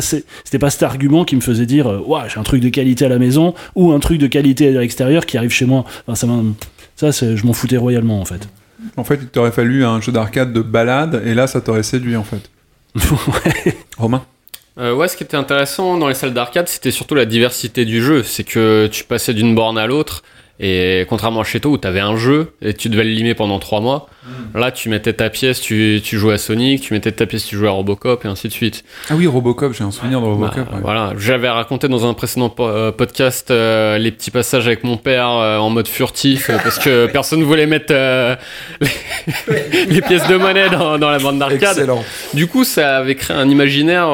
pas cet argument qui me faisait dire, euh, Ouah, j'ai un truc de qualité à la maison ou un truc de qualité à l'extérieur qui arrive chez moi. Ça, ça, je m'en foutais royalement, en fait. En fait, il t'aurait fallu un jeu d'arcade de balade et là, ça t'aurait séduit en fait. Romain Euh, ouais, ce qui était intéressant dans les salles d'arcade, c'était surtout la diversité du jeu. C'est que tu passais d'une borne à l'autre, et contrairement à chez toi où t'avais un jeu et tu devais le limer pendant trois mois, là tu mettais ta pièce, tu, tu jouais à Sonic, tu mettais ta pièce, tu jouais à Robocop et ainsi de suite. Ah oui, Robocop, j'ai un souvenir de Robocop. Bah, ouais. Voilà, j'avais raconté dans un précédent po- euh, podcast euh, les petits passages avec mon père euh, en mode furtif euh, parce que personne voulait mettre les, les pièces de monnaie dans, dans la bande d'arcade. Du coup, ça avait créé un imaginaire,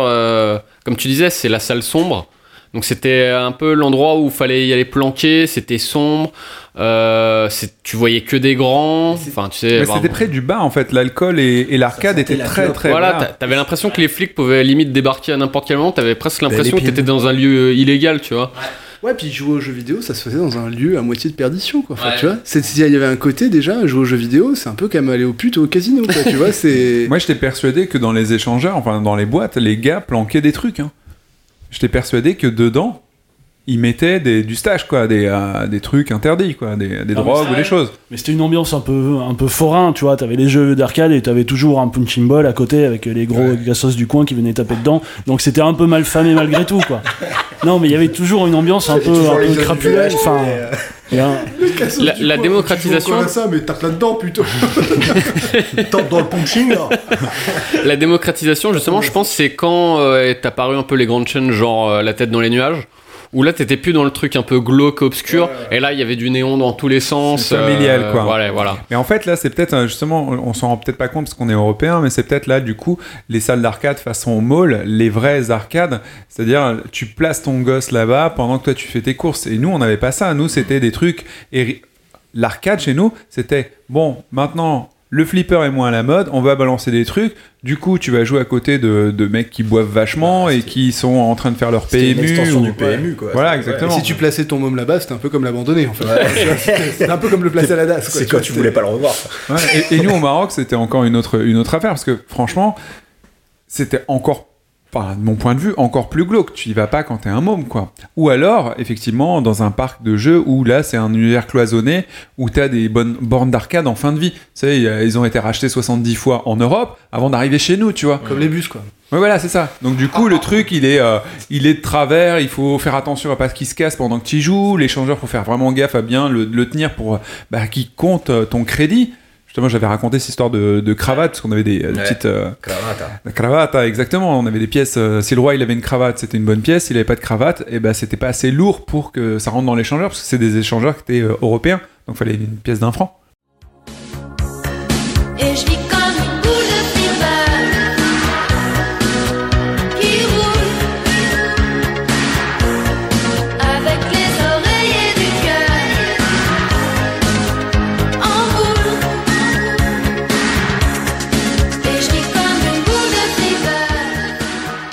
comme tu disais, c'est la salle sombre. Donc c'était un peu l'endroit où il fallait y aller planquer, c'était sombre, euh, tu voyais que des grands, enfin tu sais... Mais vraiment- c'était près du bas en fait. L'alcool et, et l'arcade étaient très très. voilà, voilà. t'a- t'avais l'impression que les flics pouvaient limite débarquer à n'importe quel moment, t'avais presque l'impression que t'étais dans un lieu euh, illégal, tu vois. Ouais, puis jouer aux jeux vidéo, ça se faisait dans un lieu à moitié de perdition, quoi. Enfin, Ouais. tu vois, c'est- il y avait un côté déjà, jouer aux jeux vidéo, c'est un peu comme aller au pute ou au casino, quoi. tu vois, c'est. Moi, j'étais persuadé que dans les échangeurs, enfin dans les boîtes, les gars planquaient des trucs. Hein. J'étais persuadé que dedans, ils mettaient des, du stage, quoi, des, euh, des trucs interdits, quoi, des, des Ah, drogues ou des choses. Mais c'était une ambiance un peu, un peu forain, tu vois. T'avais les jeux d'arcade et t'avais toujours un punching ball à côté avec les gros gassos du coin qui venaient taper dedans. Donc c'était un peu mal famé malgré tout, quoi. Non, mais il y avait toujours une ambiance un peu, un peu crapuleuse. Enfin, un- La, la démocratisation, ça, mais tape là-dedans, plutôt. Tape dans le punching, là. la démocratisation, justement, je pense, c'est quand euh, est apparu un peu les grandes chaînes, genre euh, La tête dans les nuages. Où là, t'étais plus dans le truc un peu glauque, obscur, et là, il y avait du néon dans tous les sens. Familial, euh, quoi. Voilà, voilà. Mais en fait, là, c'est peut-être euh, justement, on s'en rend peut-être pas compte parce qu'on est européen, mais c'est peut-être là, du coup, les salles d'arcade façon mall, les vraies arcades, c'est-à-dire, tu places ton gosse là-bas pendant que toi tu fais tes courses. Et nous, on n'avait pas ça. Nous, c'était des trucs. Et l'arcade chez nous, c'était bon, maintenant. Le flipper est moins à la mode, on va balancer des trucs. Du coup, tu vas jouer à côté de, de mecs qui boivent vachement et qui sont en train de faire leur C'était une PMU. extension ou- du PMU, quoi. Voilà, Ouais. exactement. Si tu plaçais ton môme là-bas, c'était un peu comme l'abandonner, en fait. C'était un peu comme le placer à la DAS. C'est tu quand tu voulais pas le revoir. Ouais, et, et nous au Maroc, c'était encore une autre, une autre affaire parce que franchement, c'était encore enfin, de mon point de vue, encore plus glauque. Tu y vas pas quand t'es un môme, quoi. Ou alors, effectivement, dans un parc de jeux où là, c'est un univers cloisonné, où t'as des bonnes bornes d'arcade en fin de vie. Tu sais, a- ils ont été rachetés 70 fois en Europe avant d'arriver chez nous, tu vois. Comme les bus, quoi. Ouais, voilà, c'est ça. Donc du coup, le truc, il est, euh, il est de travers. Il faut faire attention à pas qu'il se casse pendant que tu y joues. L'échangeur, faut faire vraiment gaffe à bien le, le tenir pour euh, bah, qu'il compte euh, ton crédit. Justement, j'avais raconté cette histoire de, de cravate, parce qu'on avait des, euh, des Ouais. petites euh, Cravate, hein. la cravate, ah, exactement. On avait des pièces. euh, si le roi il avait une cravate, c'était une bonne pièce. S'il avait pas de cravate, et ben c'était pas assez lourd pour que ça rentre dans l'échangeur, parce que c'est des échangeurs qui étaient euh, européens. Donc fallait une pièce d'un franc. Et je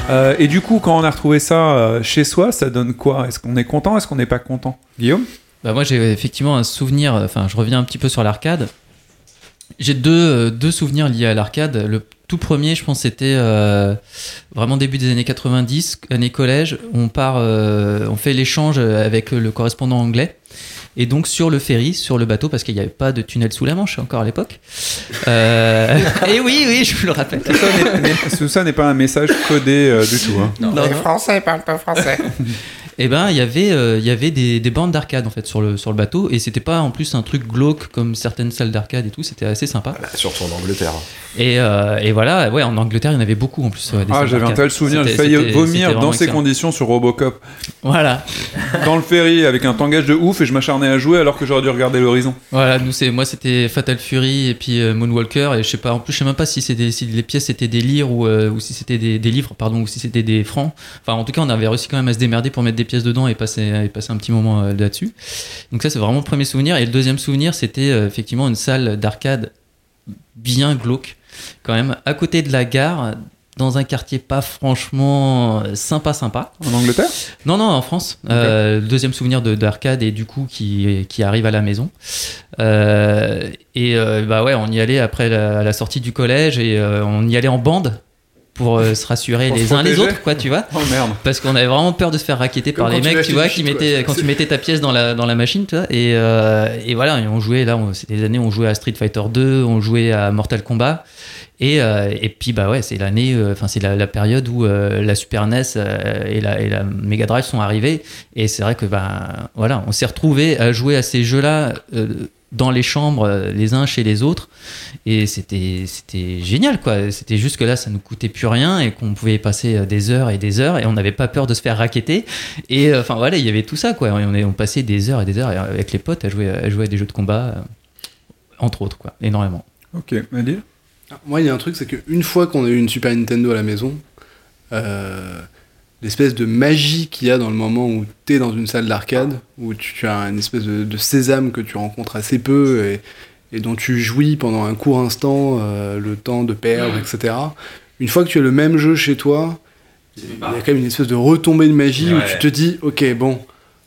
Euh, et du coup, quand on a retrouvé ça euh, chez soi, ça donne quoi? Est-ce qu'on est content? Est-ce qu'on n'est pas content? Guillaume? Bah moi j'ai effectivement un souvenir, enfin je reviens un petit peu sur l'arcade. J'ai deux, euh, deux souvenirs liés à l'arcade. Le tout premier, je pense, c'était vraiment début des années 90, année collège. On part, on fait l'échange avec le correspondant anglais. Et donc sur le ferry, sur le bateau, parce qu'il n'y avait pas de tunnel sous la Manche encore à l'époque. Euh, et oui, oui, je vous le rappelle. Tout ça n'est- n'est- Tout ça n'est pas un message codé euh, du tout. hein. Non, Les non. Français parlent pas français. Eh ben, il y avait, euh, il y avait des, des bandes d'arcade en fait sur le, sur le bateau, et c'était pas en plus un truc glauque comme certaines salles d'arcade et tout. C'était assez sympa. Voilà, surtout en Angleterre. Et, euh, et voilà, ouais, en Angleterre, il y en avait beaucoup en plus. ouais, des Ah, j'avais un tel souvenir. J'ai failli vomir dans ces excellent. conditions sur Robocop. Voilà, Dans le ferry avec un tangage de ouf et je à jouer alors que j'aurais dû regarder l'horizon. voilà. Nous, c'est moi, c'était Fatal Fury et puis euh, Moonwalker. Et je sais pas, en plus, je sais même pas si, des- si les pièces étaient des livres ou, euh, ou si c'était des, livres, pardon, ou si c'était des francs. Enfin, en tout cas, on avait réussi quand même à se démerder pour mettre des pièces dedans et passer, et un petit moment euh, là-dessus. Donc ça, c'est vraiment le premier souvenir. Et le deuxième souvenir, c'était effectivement une salle d'arcade bien glauque, quand même, à côté de la gare, dans un quartier pas franchement euh, sympa, sympa. En Angleterre? Non, non, en France. Euh, deuxième souvenir de- d'arcade et du coup qui, qui arrive à la maison. Euh, et euh, bah ouais, on y allait après la, la sortie du collège et on y allait en bande pour se rassurer Pour se les uns les autres, quoi, tu vois. Oh merde. Parce qu'on avait vraiment peur de se faire raqueter par les mecs, tu vois, qui mettaient, quand tu mettais ta pièce dans la, dans la machine, tu vois. Et, et voilà, on jouait là, c'était des années, on jouait à Street Fighter 2, on jouait à Mortal Kombat. Et, euh, et puis, bah ouais, c'est l'année, euh, enfin, c'est la, période où euh, la Super NES et, la, Mega Drive sont arrivées. Et c'est vrai que, bah, voilà, on s'est retrouvés à jouer à ces jeux-là dans les chambres, les uns chez les autres. Et c'était, c'était génial, quoi. C'était juste que là, ça nous coûtait plus rien et qu'on pouvait passer des heures et des heures et on n'avait pas peur de se faire raqueter. Et enfin, voilà, il y avait tout ça, quoi. Et on, on passait des heures et des heures avec les potes à jouer, à jouer à des jeux de combat, entre autres, quoi. Énormément. Ok, Adil? Moi, il y a un truc, c'est qu'une fois qu'on a eu une Super Nintendo à la maison, euh, l'espèce de magie qu'il y a dans le moment où tu es dans une salle d'arcade, où tu, tu as une espèce de, de sésame que tu rencontres assez peu et, et dont tu jouis pendant un court instant, euh, le temps de perdre, etc. Une fois que tu as le même jeu chez toi, il y a quand même une espèce de retombée de magie où tu te dis, ok, bon,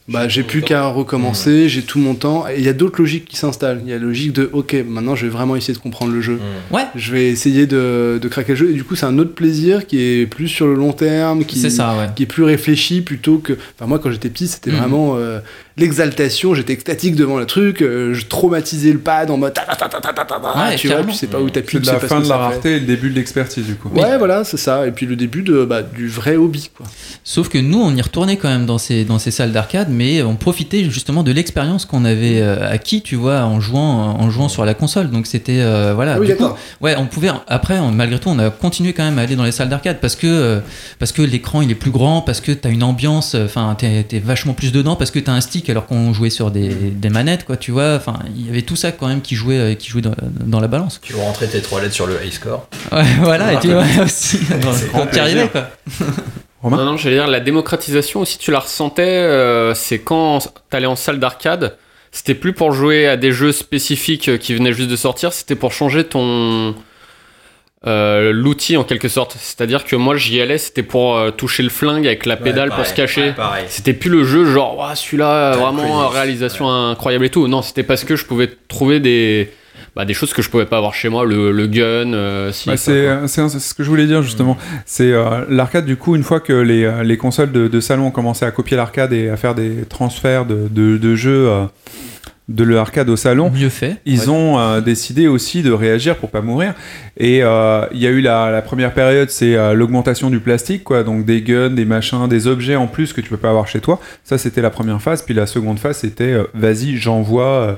bah, j'ai plus qu'à recommencer, j'ai tout mon temps. Et il y a d'autres logiques qui s'installent. Il y a la logique de, ok, maintenant je vais vraiment essayer de comprendre le jeu. Ouais. Je vais essayer de, de, craquer le jeu. Et du coup, c'est un autre plaisir qui est plus sur le long terme, qui, est, ça, ouais. qui est plus réfléchi plutôt que. Enfin, moi, quand j'étais petit, c'était mhm. vraiment euh, l'exaltation. J'étais extatique devant le truc. Euh, je traumatisais le pad en mode. Ouais, tu vois, tu sais pas où t'appuies. C'est la fin de la rareté et le début de l'expertise, du coup. Ouais, voilà, c'est ça. Et puis le début de, bah, du vrai hobby, quoi. Sauf que nous, on y retournait quand même dans ces, dans ces salles d'arcade mais on profitait justement de l'expérience qu'on avait euh, acquis, tu vois, en jouant, en jouant sur la console. Donc c'était, euh, voilà. Ah oui, du coup, d'accord. ouais, on pouvait, après, on- malgré tout, on a continué quand même à aller dans les salles d'arcade parce que, euh, parce que l'écran il est plus grand, parce que t'as une ambiance, enfin, t'es, t'es vachement plus dedans, parce que t'as un stick alors qu'on jouait sur des, des manettes, quoi, tu vois. Enfin, il y avait tout ça quand même qui jouait, qui jouait dans, dans la balance. Tu veux rentrer tes trois lettres sur le high score? Ouais, voilà, et tu vois aussi, quand tu y arrivais, quoi. Romain Non, non, j'allais dire, la démocratisation aussi, tu la ressentais, euh, c'est quand t'allais en salle d'arcade, c'était plus pour jouer à des jeux spécifiques euh, qui venaient juste de sortir, c'était pour changer ton. euh, l'outil en quelque sorte. C'est-à-dire que moi j'y allais, c'était pour euh, toucher le flingue avec la pédale pour pareil, se cacher. ouais. C'était plus le jeu genre, Ouah, celui-là, vraiment, réalisation incroyable et tout. Non, c'était parce que je pouvais trouver des. Bah, des choses que je pouvais pas avoir chez moi, le, le gun. euh, si, Bah, c'est euh, c'est ce que je voulais dire justement. C'est euh, l'arcade du coup une fois que les, euh, les consoles de, de salon ont commencé à copier l'arcade et à faire des transferts de, de, de jeux euh, de l'arcade au salon, Mieux fait. ils Ouais. ont euh, décidé aussi de réagir pour pas mourir. Et euh, il y a eu la, la première période, c'est euh, l'augmentation du plastique, quoi. Donc des guns, des machins, des objets en plus que tu peux pas avoir chez toi. Ça, c'était la première phase. Puis la seconde phase, c'était euh, vas-y, j'envoie euh,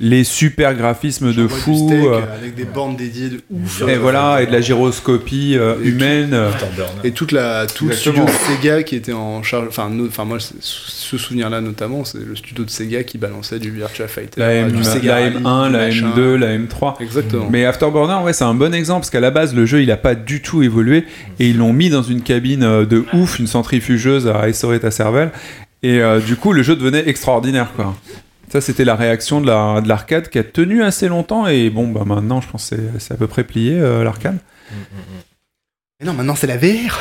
les super graphismes de fou. steak, euh, avec des bornes dédiées de ouf. et voilà, et de la gyroscopie euh, Et humaine. euh, Et toute la, tout le studio de Sega qui était en charge. Enfin, no- enfin moi, ce souvenir-là notamment, c'est le studio de Sega qui balançait du Virtua Fighter, La, M, du la Sega Rally, M1, du la machin. M2, la M3. Exactement. Mais Afterburner, ouais, c'est un bon exemple parce qu'à la base, le jeu, il a pas du tout évolué et ils l'ont mis dans une cabine euh, de ouf, une centrifugeuse à essorer ta cervelle. Et euh, du coup, le jeu devenait extraordinaire, quoi. Ça, c'était la réaction de la- de l'arcade qui a tenu assez longtemps et bon, bah maintenant, je pense que c'est- c'est à peu près plié, euh, l'arcade. Mais non, maintenant c'est la VR.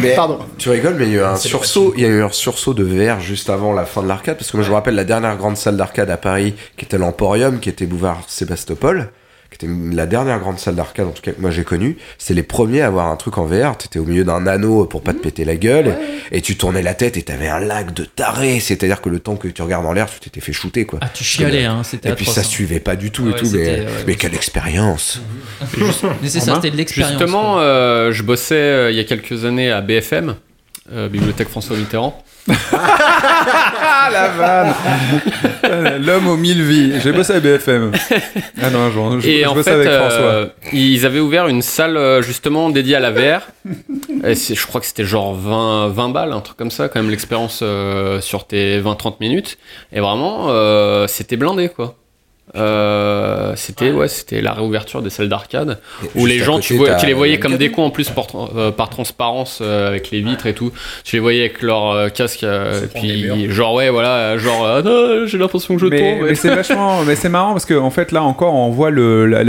Mais Pardon. tu rigoles, mais il y a eu un C'est sursaut, il y a eu un sursaut de VR juste avant la fin de l'arcade, parce que moi je me rappelle la dernière grande salle d'arcade à Paris, qui était l'Emporium, qui était boulevard Sébastopol, qui était la dernière grande salle d'arcade en tout cas que moi j'ai connue. C'est les premiers à avoir un truc en VR. T'étais au milieu d'un anneau pour pas te péter la gueule, et, et tu tournais la tête et t'avais un lag de taré. C'est-à-dire que le temps que tu regardes en l'air, tu t'étais fait shooter quoi. Ah, tu chialais, hein, c'était Et puis atroce, ça hein. suivait pas du tout et Ouais, tout, mais, c'était, ouais, mais ouais. quelle expérience. Mais c'est ça, c'était de l'expérience. Justement, euh, je bossais euh, il y a quelques années à BFM, euh, Bibliothèque François Mitterrand. Ah la vanne L'homme aux mille vies. J'ai bossé à BFM. Ah non, un jour, je, Et je en fait, avec euh, François. ils avaient ouvert une salle euh, justement dédiée à la VR. Et je crois que c'était genre 20, 20 balles, un truc comme ça, quand même l'expérience euh, sur tes 20-30 minutes. Et vraiment, euh, c'était blindé quoi. Euh, c'était ouais, c'était la réouverture des salles d'arcade où les gens côté, tu, vois, tu les voyais comme des cons en plus par, euh, par transparence euh, avec les vitres et tout tu les voyais avec leur euh, casque euh, et puis genre ouais voilà genre euh, Ah, j'ai l'impression que je mais, tombe mais c'est vachement mais c'est marrant parce que en fait là encore on voit le, la-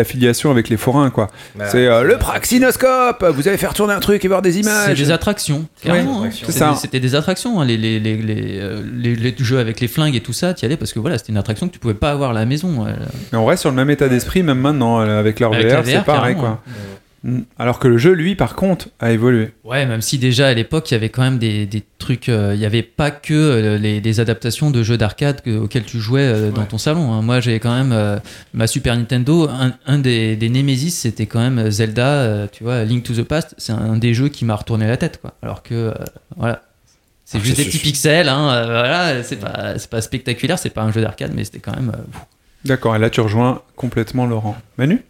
avec les forains quoi c'est euh, le praxinoscope vous allez faire tourner un truc et voir des images C'est des attractions, carrément. Ouais, hein. c'est C'était des- attractions, hein, les, les, les, les, les- les jeux avec les flingues et tout ça, tu y allais parce que voilà, c'était une attraction que tu pouvais pas avoir à la maison. Euh. mais on reste sur le même état d'esprit même maintenant euh, avec leur Avec VR, c'est pareil quoi Mm. alors que le jeu lui par contre a évolué Ouais, même si déjà à l'époque il y avait quand même des, des trucs, euh, il y avait pas que euh, les, des adaptations de jeux d'arcade que- auxquels tu jouais euh, dans ton salon. hein. Moi j'ai quand même euh, ma Super Nintendo, un, un des, des Nemesis c'était quand même Zelda, euh, tu vois, Link to the Past, c'est un des jeux qui m'a retourné la tête quoi. Alors que euh, voilà. C'est Ah, juste des petits pixels, hein, euh, voilà, c'est pas, c'est pas spectaculaire, c'est pas un jeu d'arcade, mais c'était quand même. euh, d'accord et là tu rejoins complètement Laurent Manu?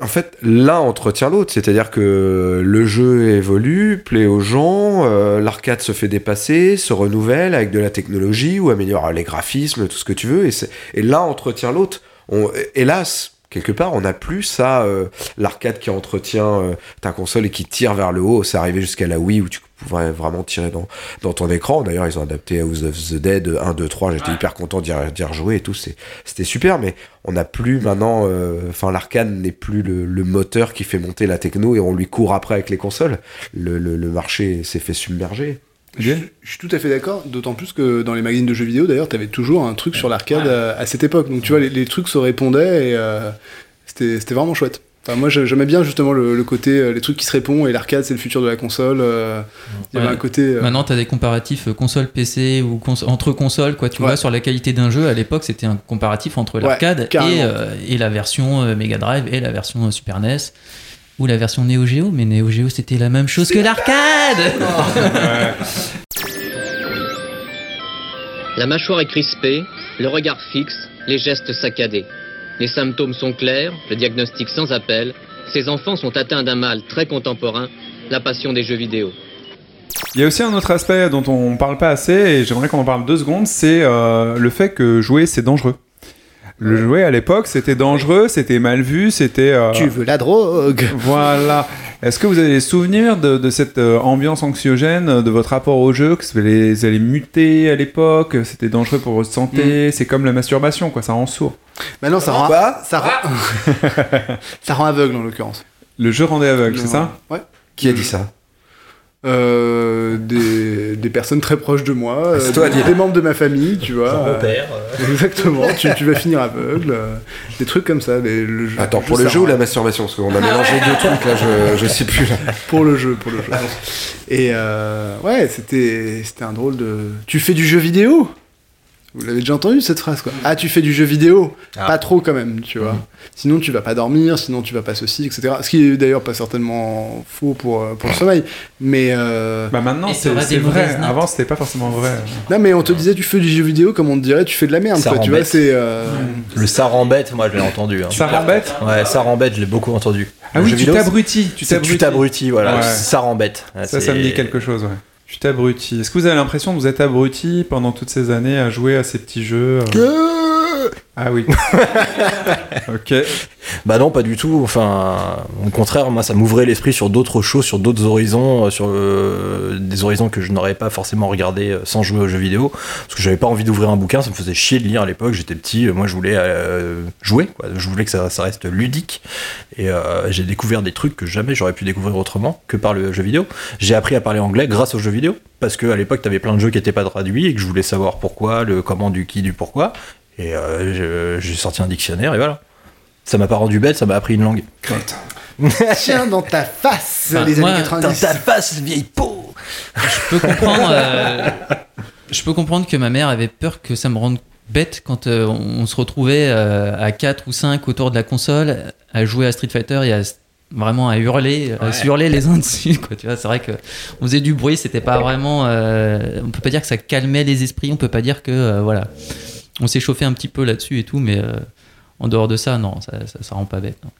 En fait, l'un entretient l'autre, c'est-à-dire que le jeu évolue, plaît aux gens, euh, l'arcade se fait dépasser, se renouvelle avec de la technologie ou améliore les graphismes, tout ce que tu veux, et, et l'un entretient l'autre. Hélas, quelque part, on n'a plus ça, euh, l'arcade qui entretient euh, ta console et qui tire vers le haut. C'est arrivé jusqu'à la Wii où tu pouvais vraiment tirer dans, dans ton écran. D'ailleurs, ils ont adapté House of the Dead 1, 2, 3. J'étais hyper content d'y rejouer et tout. C'est- C'était super, mais on n'a plus maintenant. euh, Enfin, l'arcade n'est plus le, le moteur qui fait monter la techno et on lui court après avec les consoles. Le, le- le marché s'est fait submerger. Je, je suis tout à fait d'accord, d'autant plus que dans les magazines de jeux vidéo, d'ailleurs, t'avais toujours un truc sur l'arcade à, à cette époque. Donc tu vois, les, les trucs se répondaient et euh, c'était vraiment chouette. Enfin, moi, j'aimais bien justement le, le côté, euh, les trucs qui se répondent et l'arcade, c'est le futur de la console. euh, Il y avait Ouais. un côté. euh, Maintenant, tu as des comparatifs console PC ou cons- entre consoles, quoi. Tu Ouais. vois, sur la qualité d'un jeu, à l'époque, c'était un comparatif entre Ouais, l'arcade et, la version Mega Drive et la version Super NES ou la version Neo Geo. Mais Neo Geo, c'était la même chose que l'arcade. La mâchoire est crispée, le regard fixe, les gestes saccadés. Les symptômes sont clairs, le diagnostic sans appel. Ces enfants sont atteints d'un mal très contemporain, la passion des jeux vidéo. Il y a aussi un autre aspect dont on parle pas assez, et j'aimerais qu'on en parle deux secondes, c'est euh, le fait que jouer, c'est dangereux. Le jouer à l'époque, c'était dangereux, c'était mal vu, c'était... euh, Tu veux la drogue Voilà. Est-ce que vous avez des souvenirs de, de cette euh, ambiance anxiogène, euh, de votre rapport au jeu, que vous allez, vous allez muter à l'époque, c'était dangereux pour votre santé, c'est comme la masturbation, quoi, ça rend sourd. Maintenant, ça rend, Quoi ça rend, ça rend aveugle en l'occurrence. Le jeu rendait aveugle, c'est ça Ouais. Qui a dit ça? Euh, des, des personnes très proches de moi, euh, c'est toi, des, des membres de ma famille, tu vois. Mon euh, père, Exactement, tu, tu vas finir aveugle, euh, des trucs comme ça. les- le jeu- Attends, pour jeu le jeu ou la masturbation Parce qu'on a mélangé deux trucs là, je, je sais plus là. Pour le jeu, pour le jeu. Et euh, ouais, c'était c'était un drôle de. Tu fais du jeu vidéo? Vous l'avez déjà entendu cette phrase quoi Ah, tu fais du jeu vidéo Ah. Pas trop quand même, tu vois. Sinon tu vas pas dormir, sinon tu vas pas ceci, etc. Ce qui est d'ailleurs pas certainement faux pour, euh, pour le sommeil. Mais. euh, Bah maintenant, c'est vrai. Avant, c'était pas forcément vrai. Non, mais on te disait tu fais du jeu vidéo comme on te dirait tu fais de la merde, Ça quoi. Tu rembête. vois, c'est. euh, Le ça rembête, moi je l'ai entendu. hein. Ça rembête Ouais, ça rembête, je l'ai beaucoup entendu. Ah Le oui, tu t'abrutis. Tu c'est- t'abrutis. Tu t'abrutis, voilà. Ouais. Ça rembête. Ouais, Ça, ça me dit quelque chose, ouais. Tu t'abrutis. Est-ce que vous avez l'impression de vous être abruti pendant toutes ces années à jouer à ces petits jeux euh Ah oui. ok. Bah non, pas du tout. Enfin, au contraire, moi, ça m'ouvrait l'esprit sur d'autres choses, sur d'autres horizons, euh, sur euh, des horizons que je n'aurais pas forcément regardé euh, sans jouer aux jeux vidéo, parce que j'avais pas envie d'ouvrir un bouquin, ça me faisait chier de lire à l'époque. J'étais petit, euh, moi, je voulais jouer. Je voulais que ça, reste ludique, et euh, j'ai découvert des trucs que jamais j'aurais pu découvrir autrement que par le jeu vidéo. J'ai appris à parler anglais grâce aux jeux vidéo, parce que à l'époque, t'avais plein de jeux qui étaient pas traduits et que je voulais savoir pourquoi, le comment, du qui, du pourquoi. Et euh, j'ai sorti un dictionnaire et voilà. Ça m'a pas rendu bête, ça m'a appris une langue. Tiens dans ta face, Enfin, les moi, années 90. Dans ta face, vieille peau Je peux comprendre. euh, je peux comprendre que ma mère avait peur que ça me rende bête quand euh, on se retrouvait euh, à 4 ou 5 autour de la console à jouer à Street Fighter et à vraiment à hurler, à se hurler les uns dessus. Quoi, tu vois, c'est vrai que on faisait du bruit, c'était pas vraiment. euh, on peut pas dire que ça calmait les esprits, on peut pas dire que euh, voilà, on s'est chauffé un petit peu là-dessus et tout, mais euh, en dehors de ça, non, ça, ça, ça rend pas bête. non.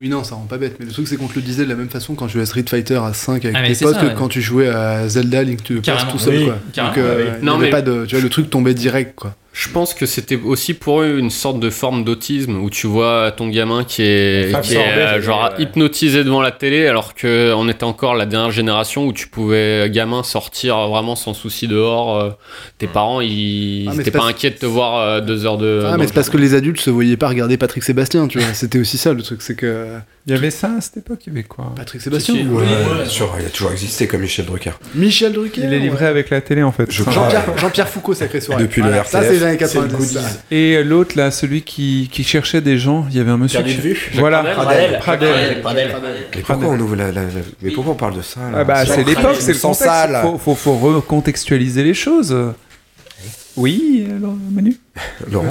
Oui, non, ça rend pas bête. Mais le truc, c'est qu'on te le disait de la même façon quand tu jouais à Street Fighter à 5 avec Ah, tes potes ça, que ouais. quand tu jouais à Zelda Link Past Carrément, tout seul, oui, quoi. Donc, euh, il Non, avait mais- pas de. Tu vois, le truc tombait direct, quoi. Je pense que c'était aussi pour eux une sorte de forme d'autisme où tu vois ton gamin qui est, qui euh, genre ouais. hypnotisé devant la télé alors que on était encore la dernière génération où tu pouvais gamin sortir vraiment sans souci dehors. euh, tes parents ils Ah, étaient pas parce- inquiets de te voir euh, deux heures de. Ah, mais c'est parce que les adultes se voyaient pas regarder Patrick Sébastien, tu vois. C'était aussi ça le truc, c'est que. Il y avait ça à cette époque, il y avait quoi? Patrick Sébastien ou, Ouais, euh, bien sûr, il a toujours existé comme Michel Drucker. Michel Drucker Il est livré avec la télé en fait. Jean-Pierre Jean-Pierre Foucault, sacré soirée. Depuis le les années c'est le 90. goodies. ça. Et l'autre là, celui qui, qui cherchait des gens, il y avait un monsieur. Perdu qui- de vue Voilà. Pradel. Pradel. Pradel. Mais pourquoi on ouvre la, la- la- Mais pourquoi on parle de ça là Ah bah c'est l'époque, c'est le Sans contexte. salle. Faut, faut, faut recontextualiser les choses. Oui, alors, Manu Laurent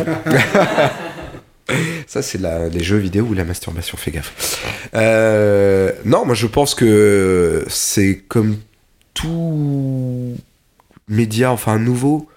Ça, c'est la- les jeux vidéo ou la masturbation, fais gaffe. Euh, non, moi je pense que c'est comme tout média, enfin nouveau.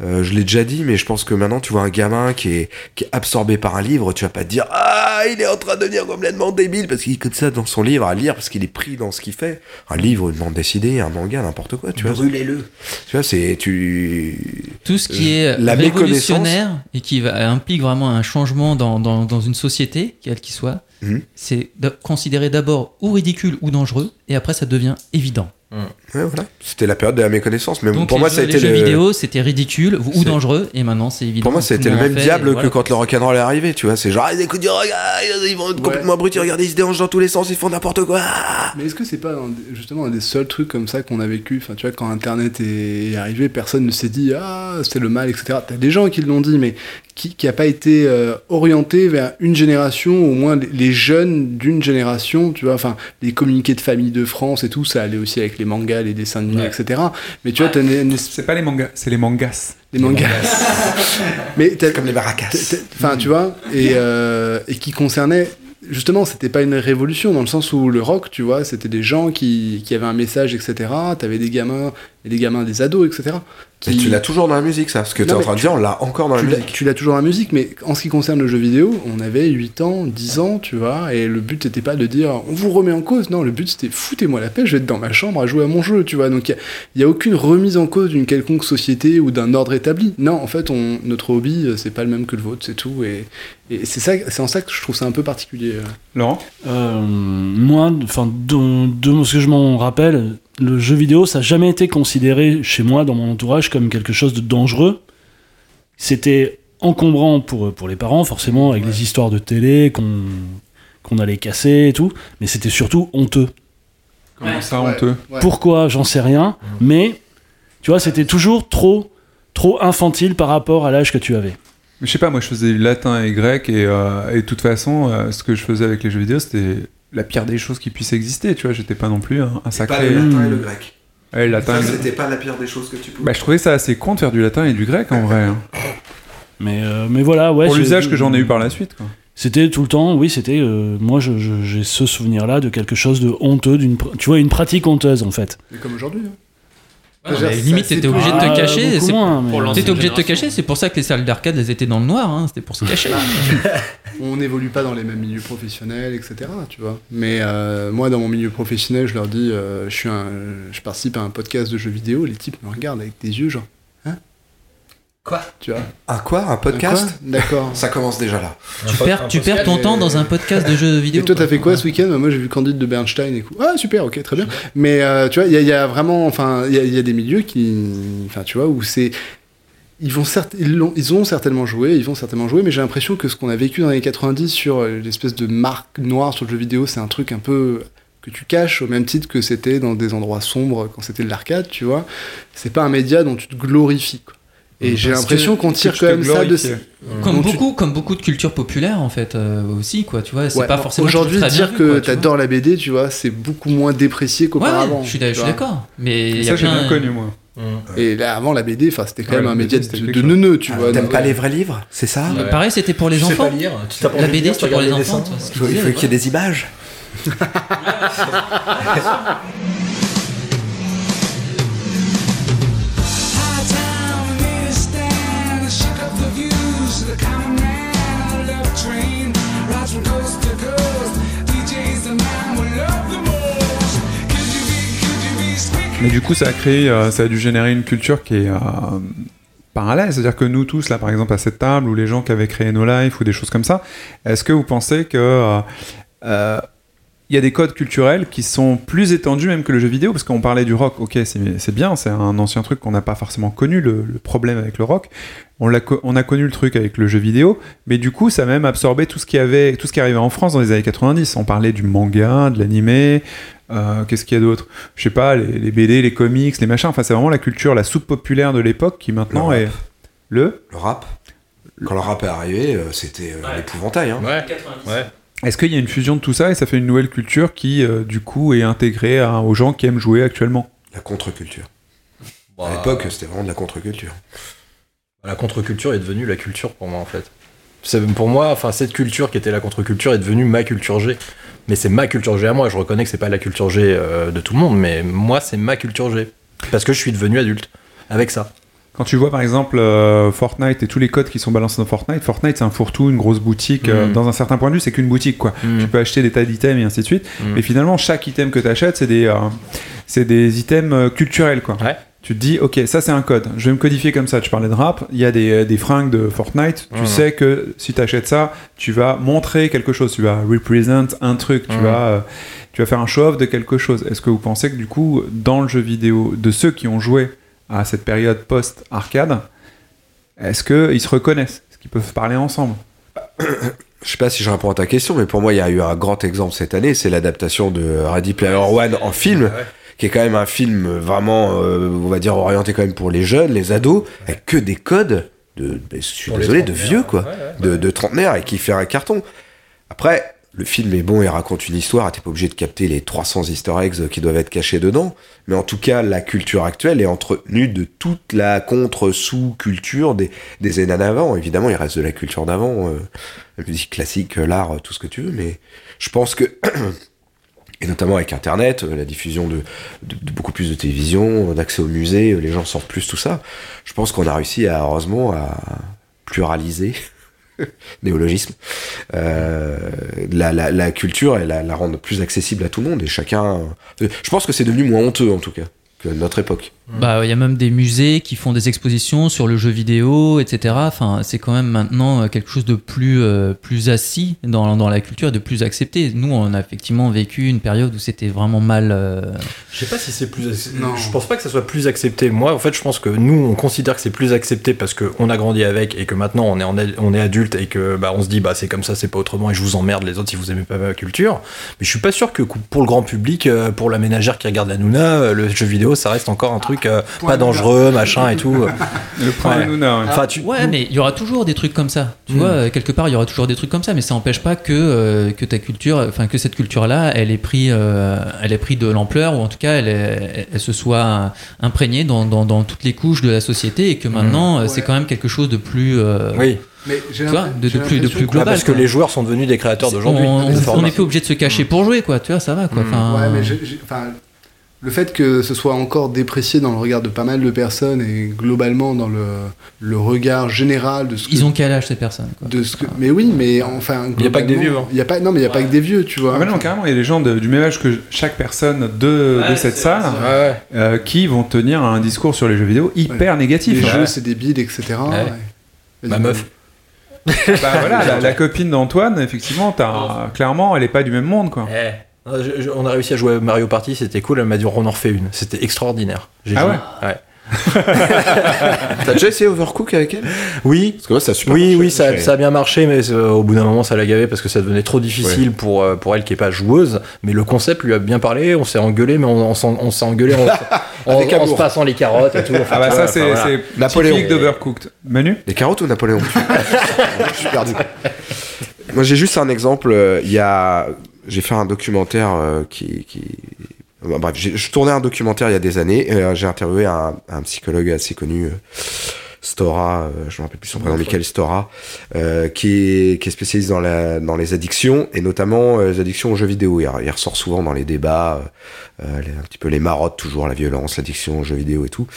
Euh, je l'ai déjà dit, mais je pense que maintenant tu vois un gamin qui est, qui est absorbé par un livre, tu vas pas te dire Ah, il est en train de devenir complètement débile parce qu'il comme ça dans son livre à lire parce qu'il est pris dans ce qu'il fait. Un livre, une bande dessinée, un manga, n'importe quoi, tu vois. Brûlez-le. Tu vois, c'est. Tu... Tout ce qui est La révolutionnaire et qui va- implique vraiment un changement dans, dans, dans une société, quelle qu'il soit, Mhm. c'est considéré d'abord ou ridicule ou dangereux, et après ça devient évident. Ouais, voilà. C'était la période de la méconnaissance. Mais Donc pour les moi, jeux, ça a les été jeux le... vidéo, c'était ridicule ou C'est- dangereux, et maintenant c'est évident. Pour moi, c'était le même diable que voilà. quand le rock'n'roll est arrivé, tu vois. C'est genre, ah, écoute, regarde, ils vont être complètement abrutis, regardez, ils se dérangent dans tous les sens, ils font n'importe quoi. Mais est-ce que c'est pas un justement un des seuls trucs comme ça qu'on a vécu? Enfin, tu vois, quand Internet est arrivé, personne ne s'est dit ah c'est le mal, etc. T'as des gens qui l'ont dit, mais qui qui a pas été euh, orienté vers une génération, au moins les, les jeunes d'une génération, tu vois. Enfin, les communiqués de famille de France et tout, ça allait aussi avec les mangas, les dessins animés, etc. Mais tu vois, t'as une- C'est pas les mangas, c'est les mangas. les mangas. mais t'as- Comme les t'as- Enfin, tu vois, et, euh, et qui concernait. Justement, c'était pas une révolution dans le sens où le rock, tu vois, c'était des gens qui, qui avaient un message, etc. T'avais des gamins, et des gamins, des ados, etc. Et tu l'as toujours dans la musique, ça. Ce que tu es Non, en train de tu- dire, on l'a encore dans la Tu musique. tu l'as toujours dans la musique, mais en ce qui concerne le jeu vidéo, on avait 8 ans, 10 ans, tu vois, et le but c'était pas de dire on vous remet en cause, non, le but c'était foutez-moi la paix, je vais être dans ma chambre à jouer à mon jeu, tu vois. Donc il n'y a, aucune remise en cause d'une quelconque société ou d'un ordre établi. Non, en fait, on, notre hobby, euh, c'est pas le même que le vôtre, c'est tout, et, et c'est ça, c'est en ça que je trouve ça un peu particulier. euh. Laurent? Euh, moi, enfin, de, de ce que je m'en rappelle, le jeu vidéo, ça n'a jamais été considéré chez moi, dans mon entourage, comme quelque chose de dangereux. C'était encombrant pour, pour les parents, forcément, avec les histoires de télé qu'on qu'on allait casser et tout, mais c'était surtout honteux. Comment ça, honteux Pourquoi J'en sais rien. Mais, tu vois, c'était toujours trop, trop infantile par rapport à l'âge que tu avais. Je sais pas, moi je faisais du latin et grec et, euh, et de toute façon, euh, ce que je faisais avec les jeux vidéo, c'était la pire des choses qui puissent exister, tu vois. J'étais pas non plus un, un Pas sacré. le latin et le grec. Ouais, le latin. Ça, et le- c'était pas la pire des choses que tu pouvais. Bah, je trouvais ça assez con de faire du latin et du grec en vrai. hein. Mais, euh, mais voilà, ouais. Pour l'usage que j'en ai eu par la suite, quoi. C'était tout le temps, oui, c'était. euh, moi, je- je- j'ai ce souvenir-là de quelque chose de honteux, d'une, tu vois, une pratique honteuse en fait. Comme aujourd'hui. hein. Limite, t'étais obligé de te cacher. c'est- moins, mais- Pour l'ancienne T'étais obligé de te cacher, c'est pour ça que les salles d'arcade, elles étaient dans le noir, hein, c'était pour se cacher. On n'évolue pas dans les mêmes milieux professionnels, etc. Tu vois. Mais euh, moi, dans mon milieu professionnel, je leur dis, euh, je suis un, je participe à un podcast de jeux vidéo. Les types me regardent avec des yeux, genre, Quoi Tu vois Un quoi Un podcast D'accord. Ça commence déjà là. tu perds, tu perds ton et- temps dans un podcast de jeux vidéo. Et toi, t'as fait quoi ce week-end Moi, j'ai vu Candide de Bernstein et tout. Ah, super, ok, très bien. Mais euh, tu vois, il y, a- il y a vraiment, enfin, il y a, il y a des milieux qui, enfin, tu vois, où c'est, ils vont certes, ils, ont certainement joué, ils vont certainement jouer, mais j'ai l'impression que ce qu'on a vécu dans les années 90 sur euh, l'espèce de marque noire sur le jeu vidéo, c'est un truc un peu que tu caches au même titre que c'était dans des endroits sombres quand c'était de l'arcade, tu vois. C'est pas un média dont tu te glorifies. Quoi. Et j'ai l'impression qu'on tire quand même ça de. Comme beaucoup, comme beaucoup de cultures populaires en fait euh, aussi quoi, tu vois. C'est Ouais, pas forcément Aujourd'hui, dire vu, que t'adores la BD, tu vois, c'est beaucoup moins déprécié qu'auparavant. ouais, je suis d'accord. Mais y Ça, a j'ai plein- bien connu, moi. Et là, avant la BD, enfin, c'était quand Ouais, même un média de, de neuneux, tu Ah, vois. T'aimes pas les vrais livres C'est ça Pareil, c'était pour les Tu sais enfants. pas lire, La BD, c'était pour les enfants. Il qu'il faut, qu'il y ait des images. Mais du coup, ça a créé, euh, ça a dû générer une culture qui est euh, parallèle. C'est-à-dire que nous tous, là, par exemple, à cette table, ou les gens qui avaient créé No Life, ou des choses comme ça, est-ce que vous pensez que euh, il y a des codes culturels qui sont plus étendus même que le jeu vidéo? Parce qu'on parlait du rock, ok, c'est bien, c'est un ancien truc qu'on n'a pas forcément connu, le, problème avec le rock. On a connu le truc avec le jeu vidéo, mais du coup, ça a même absorbé tout ce qui avait, tout ce qui arrivait en France dans les années 90. On parlait du manga, de l'animé, euh, qu'est-ce qu'il y a d'autre? Je sais pas, les, les BD, les comics, les machins. Enfin, c'est vraiment la culture, la soupe populaire de l'époque qui maintenant Le est le. Le rap. Quand le rap est arrivé, euh, c'était euh, l'épouvantail. Hein. Ouais. Ouais. Est-ce qu'il y a une fusion de tout ça et ça fait une nouvelle culture qui, euh, du coup, est intégrée à- aux gens qui aiment jouer actuellement? La contre-culture. Bah, À l'époque, c'était vraiment de la contre-culture. La contre-culture est devenue la culture pour moi en fait. Pour moi, enfin cette culture qui était la contre-culture est devenue ma culture G. Mais c'est ma culture G à moi. Je reconnais que c'est pas la culture G euh, de tout le monde, mais moi c'est ma culture G parce que je suis devenu adulte avec ça. Quand tu vois par exemple euh, Fortnite et tous les codes qui sont balancés dans Fortnite, Fortnite c'est un fourre-tout, une grosse boutique. euh, Mm. dans un certain point de vue, c'est qu'une boutique quoi. Mm. Tu peux acheter des tas d'items et ainsi de suite. Mm. Mais finalement, chaque item que tu achètes, c'est des, euh, c'est des items culturels quoi. Ouais. Tu te dis, ok, ça c'est un code. Je vais me codifier comme ça. Tu parlais de rap. Il y a des, des fringues de Fortnite. Tu Mm. sais que si tu achètes ça, tu vas montrer quelque chose. Tu vas represent un truc. Tu Mm. vas, euh, tu vas faire un show-off de quelque chose. Est-ce que vous pensez que du coup, dans le jeu vidéo, de ceux qui ont joué à cette période post-arcade, est-ce qu'ils se reconnaissent? Est-ce qu'ils peuvent parler ensemble? Je sais pas si je réponds à ta question, mais pour moi, il y a eu un grand exemple cette année, c'est l'adaptation de Ready Player One en film, qui est quand même un film vraiment, euh, on va dire, orienté quand même pour les jeunes, les ados, avec que des codes de, ben, je suis Pour désolé, de vieux, quoi, ouais, ouais, de, de trentenaires, et qui fait un carton. Après, le film est bon, il raconte une histoire, t'es pas obligé de capter les 300 easter eggs qui doivent être cachés dedans, mais en tout cas, la culture actuelle est entretenue de toute la contre-sous-culture des, des années d'avant. Évidemment, il reste de la culture d'avant, euh, la musique classique, euh, l'art, euh, tout ce que tu veux, mais je pense que, et notamment avec Internet, euh, la diffusion de, de- de beaucoup plus de télévision, euh, d'accès au musée, euh, les gens sortent plus tout ça, je pense qu'on a réussi à, heureusement, à pluraliser néologisme, euh, la, la, la culture et la, la rendre plus accessible à tout le monde et chacun. Je pense que c'est devenu moins honteux en tout cas. Que notre époque. Bah, il y a même des musées qui font des expositions sur le jeu vidéo, etc. Enfin, c'est quand même maintenant euh, quelque chose de plus, euh, plus assis dans, dans la culture et de plus accepté. Nous, on a effectivement vécu une période où c'était vraiment mal. euh, Je sais pas si c'est plus. Je pense pas que ça soit plus accepté. Moi, en fait, je pense que nous, on considère que c'est plus accepté parce qu'on a grandi avec et que maintenant on est, en- on est adulte et que bah, on se dit bah c'est comme ça, c'est pas autrement et je vous emmerde les autres si vous aimez pas ma culture. Mais je suis pas sûr que pour le grand public, pour la ménagère qui regarde la Nouna, le jeu vidéo, ça reste encore un truc euh, Point pas dangereux, machin et tout. Le point Ouais. de ouais. Enfin, tu. Ouais, mais il y aura toujours des trucs comme ça. Tu Mm. vois, euh, quelque part, il y aura toujours des trucs comme ça, mais ça n'empêche pas que, euh, que ta culture, enfin, que cette culture-là, elle ait pris, euh, elle ait pris de l'ampleur, ou en tout cas, elle, est- elle se soit imprégnée dans, dans, dans toutes les couches de la société, et que maintenant, euh, c'est quand même quelque chose de plus. euh, Oui. Mais Tu vois, de- de plus- de plus global, Ah, parce que quoi. les joueurs sont devenus des créateurs d'aujourd'hui. on n'est plus obligé de se cacher pour jouer, quoi. Tu vois, ça va, quoi. Enfin, Ouais, mais enfin, le fait que ce soit encore déprécié dans le regard de pas mal de personnes et globalement dans le, le regard général de ce que, Ils ont quel âge ces personnes quoi. de ce que mais oui mais enfin Il y a pas que des vieux, hein. il y a pas non mais il y a pas que des vieux tu vois Ah, mais non, carrément, il y a des gens de- du même âge que chaque personne de, de cette salle Ouais, ouais. euh, qui vont tenir un discours sur les jeux vidéo hyper négatif. les jeux c'est débile etc Ouais. ouais. Ma meuf. Bah voilà, la, la copine d'Antoine, effectivement, t'as- clairement, elle est pas du même monde, quoi. Ah, je- je- on a réussi à jouer à Mario Party, c'était cool. Elle m'a dit on en refait une. C'était extraordinaire. J'ai Ah joué. ouais Ouais. T'as déjà essayé Overcook avec elle? Oui. Parce que moi, ça a super Oui, marché. oui, ça, a bien marché, mais euh, au bout d'un moment, ça l'a gavé parce que ça devenait trop difficile pour, euh, pour elle qui est pas joueuse. Mais le concept lui a bien parlé. On s'est engueulé, mais on, on s'est engueulé en, se passant les carottes et tout. Enfin, Ah bah ça, c'est enfin, voilà. Napoléon. d'Overcooked. Manu? Les carottes ou Napoléon? Je suis perdu. Moi, j'ai juste un exemple. euh, Il y a, j'ai fait un documentaire euh, qui, qui... Bah, bref, je tournais un documentaire il y a des années. Euh, j'ai interviewé un, un psychologue assez connu, euh, Stora, je me rappelle plus son prénom, Michael Stora, euh, qui, est, qui est spécialiste dans, la, dans les addictions et notamment euh, les addictions aux jeux vidéo. Il, il ressort souvent dans les débats, euh, les- un petit peu les marottes, toujours la violence, l'addiction aux jeux vidéo et tout.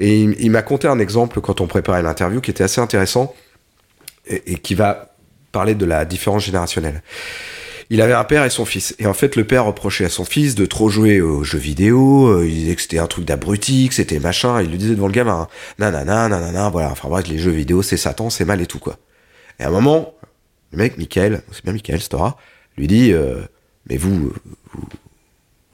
Et il, il m'a conté un exemple quand on préparait l'interview qui était assez intéressant et, et qui va parler de la différence générationnelle. Il avait un père et son fils. Et en fait, le père reprochait à son fils de trop jouer aux jeux vidéo. euh, Il disait que c'était un truc d'abruti, que c'était machin. Il lui disait devant le gamin, hein, nanana, nanana, voilà. Enfin bref, les jeux vidéo, c'est Satan, c'est mal et tout, quoi. Et à un moment, le mec, Michael, c'est bien Michael, Stora, lui dit, euh, mais vous, vous,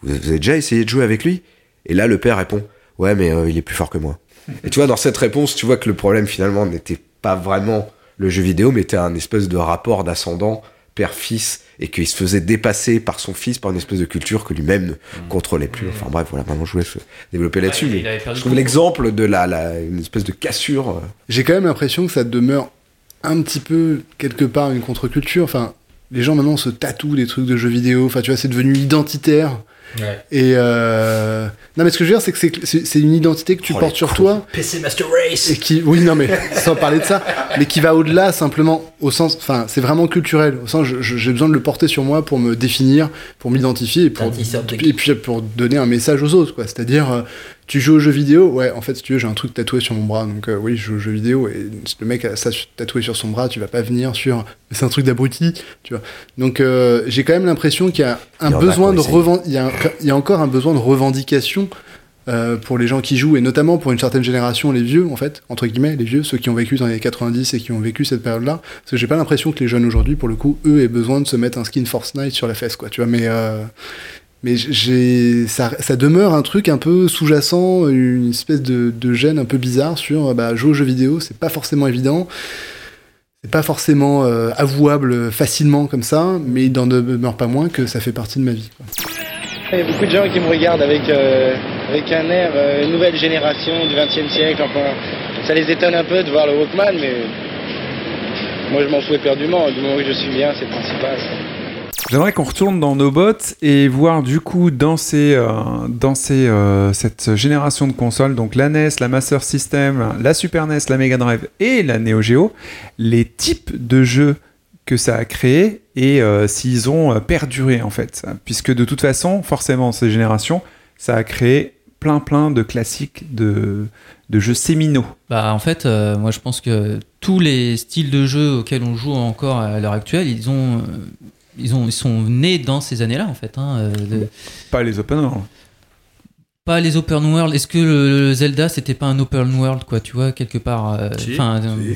vous avez déjà essayé de jouer avec lui? Et là, le père répond, ouais, mais euh, il est plus fort que moi. Et tu vois, dans cette réponse, tu vois que le problème finalement n'était pas vraiment le jeu vidéo, mais était un espèce de rapport d'ascendant père-fils et qu'il se faisait dépasser par son fils par une espèce de culture que lui-même ne contrôlait plus. Enfin bref, voilà, maintenant je vous laisse développer là-dessus. mais je trouve l'exemple de la, la, une espèce de cassure. euh, j'ai quand même l'impression que ça demeure un petit peu quelque part une contre-culture enfin les gens maintenant se tatouent des trucs de jeux vidéo enfin tu vois c'est devenu identitaire et euh... non mais ce que je veux dire c'est que c'est- une identité que tu Oh, portes sur toi. PC Master Race. et qui oui non mais sans parler de ça mais qui va au-delà simplement au sens enfin c'est vraiment culturel. Au sens j'ai besoin de le porter sur moi pour me définir pour m'identifier et pour et puis pour donner un message aux autres quoi. C'est-à-dire euh, tu joues aux jeux vidéo? Ouais en fait si tu veux j'ai un truc tatoué sur mon bras donc euh, oui je joue aux jeux vidéo et si le mec a ça tatoué sur son bras tu vas pas venir sur c'est un truc d'abruti tu vois donc euh, j'ai quand même l'impression qu'il y a un Il besoin de ont essayé. reven- il y a un- il y a encore un besoin de revendication euh, pour les gens qui jouent, et notamment pour une certaine génération, les vieux, en fait, entre guillemets, les vieux, ceux qui ont vécu dans les années 90 et qui ont vécu cette période-là, parce que j'ai pas l'impression que les jeunes aujourd'hui, pour le coup, eux, aient besoin de se mettre un skin Fortnite sur la fesse, quoi, tu vois, mais, euh, mais ça, ça demeure un truc un peu sous-jacent, une espèce de, gêne un peu bizarre sur, bah, jouer aux jeux vidéo, c'est pas forcément évident, c'est pas forcément euh, avouable facilement comme ça, mais il n'en demeure pas moins que ça fait partie de ma vie. Il y a beaucoup de gens qui me regardent avec, euh, avec un air euh, nouvelle génération du XXe siècle. Enfin, ça les étonne un peu de voir le Walkman, mais moi je m'en fous éperdument. Du moment que je suis bien, c'est le principal. J'aimerais qu'on retourne dans nos bots et voir du coup dans, ces, euh, dans ces, euh, cette génération de consoles, donc la NES, la Master System, la Super NES, la Mega Drive et la Neo Geo, les types de jeux que ça a créé et euh, s'ils ont perduré en fait. Puisque de toute façon, forcément, ces générations, ça a créé plein plein de classiques de, de jeux séminaux. Bah en fait, moi je pense que tous les styles de jeux auxquels on joue encore à l'heure actuelle, ils ont, ils ont, ils sont nés dans ces années-là en fait. hein, euh, de- Pas les open world. pas les open world. Est-ce que le, Zelda c'était pas un open world quoi, tu vois quelque part euh, Si, euh,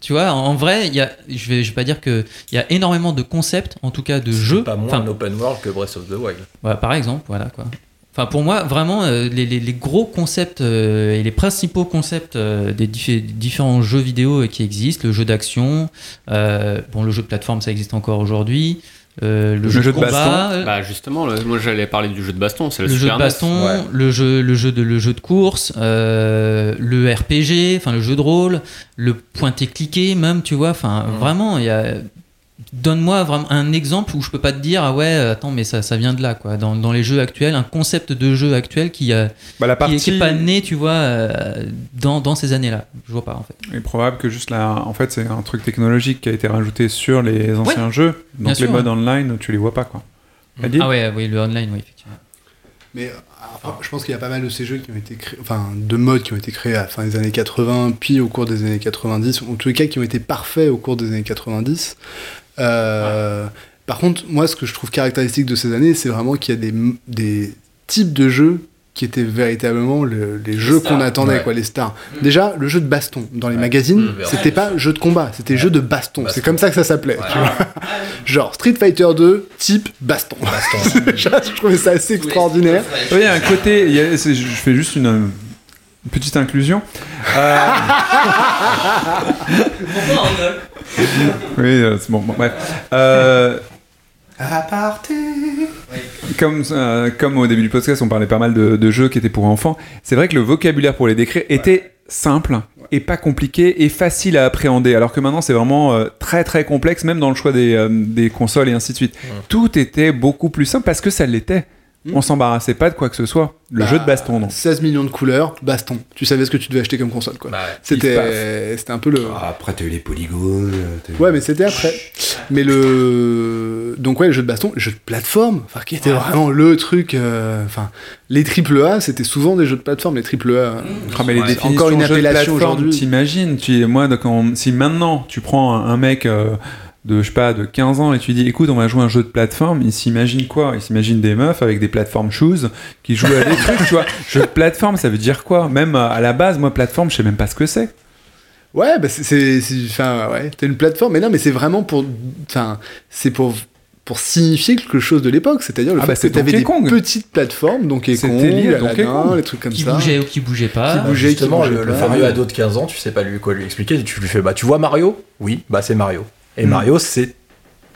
Tu vois, en, vrai, il y a, je vais, je vais pas dire que il y a énormément de concepts, en tout cas de jeux. Pas moins un open world que Breath of the Wild. voilà, par exemple, voilà quoi. Enfin, pour moi, vraiment, euh, les, les- les gros concepts euh, et les principaux concepts euh, des diffé- différents jeux vidéo euh, qui existent, le jeu d'action, euh, bon, le jeu de plateforme, ça existe encore aujourd'hui, euh, le, jeu, de combat, euh, Bah justement, le- moi j'allais parler du jeu de baston, c'est le, le jeu de baston, le jeu, le jeu de le jeu de course, euh, le RPG, enfin le jeu de rôle, le pointé cliqué même, tu vois, enfin vraiment il y a Donne-moi vraiment un exemple où je peux pas te dire ah ouais attends mais ça, ça vient de là quoi dans, dans les jeux actuels un concept de jeu actuel qui a Bah, la qui, est- qui partie- est pas né tu vois euh, dans, dans ces années là je vois pas en fait Il est probable que juste là, en fait, c'est un truc technologique qui a été rajouté sur les anciens Ouais, jeux. bien Donc les sûr. modes online, tu les vois pas, quoi. Adil ah ouais oui le online oui effectivement Mais euh, enfin, je pense qu'il y a pas mal de ces jeux qui ont été créés, enfin de modes qui ont été créés à la fin des années 80, puis au cours des années 90, ou en tous les cas qui ont été parfaits au cours des années 90. Euh, Par contre, moi, ce que je trouve caractéristique de ces années, c'est vraiment qu'il y a des, des types de jeux qui étaient véritablement le- les jeux qu'on attendait, ouais. quoi, les stars. Déjà, le jeu de baston dans les magazines, Mmh. c'était pas jeu de combat, c'était jeu de baston. C'est comme ça que ça s'appelait. tu vois. Genre Street Fighter 2, type baston. Déjà, je trouvais ça assez extraordinaire. Oui, il y a un côté. a- je fais juste une, une petite inclusion. Euh, oui, euh, c'est bon, bon, bref. Euh, comme, euh, comme au début du podcast, on parlait pas mal de, de jeux qui étaient pour enfants. C'est vrai que le vocabulaire pour les décrire était simple et pas compliqué et facile à appréhender. Alors que maintenant, c'est vraiment euh, très très complexe, même dans le choix des, euh, des consoles et ainsi de suite. Tout était beaucoup plus simple parce que ça l'était. On s'embarrassait pas de quoi que ce soit. Le Bah, jeu de baston, donc. 16 millions de couleurs, baston. Tu savais ce que tu devais acheter comme console, quoi. C'était, c'était un peu le. Ah, après, t'as eu les polygones. eu- Ouais, mais c'était après. Mais le. Donc, ouais, le jeu de baston, le jeu de plateforme, enfin, qui était vraiment le truc. euh, Enfin, les triple A, c'était souvent des jeux de plateforme, les triple A. Ah, mais les Ouais, définitions encore une appellation aujourd'hui. T'imagines, tu, moi, donc, on- si maintenant tu prends un, un mec euh, de, je sais pas, de 15 ans et tu dis, écoute, on va jouer à un jeu de plateforme, il s'imagine quoi? Il s'imagine des meufs avec des plateformes shoes qui jouent à des trucs, tu vois. Jeu de plateforme, ça veut dire quoi? Même euh, à la base, moi, plateforme, je sais même pas ce que c'est. Ouais, bah c'est- Enfin, ouais, t'as une plateforme. Mais non, mais c'est vraiment pour. Enfin, c'est pour. Pour signifier quelque chose de l'époque, c'est-à-dire le Ah bah, fait c'est que t'avais des Kong. petites plateformes, Donkey C'était Kong, lié Donkey Aladdin, Kong. les trucs comme qui ça. bougeait ou qui bougeait pas Qui bougeait, qui Justement, bougeait le, le pas. fameux ado de 15 ans, tu sais pas lui quoi lui expliquer, tu lui fais bah tu vois Mario? Oui, bah c'est Mario. Et. Mario c'est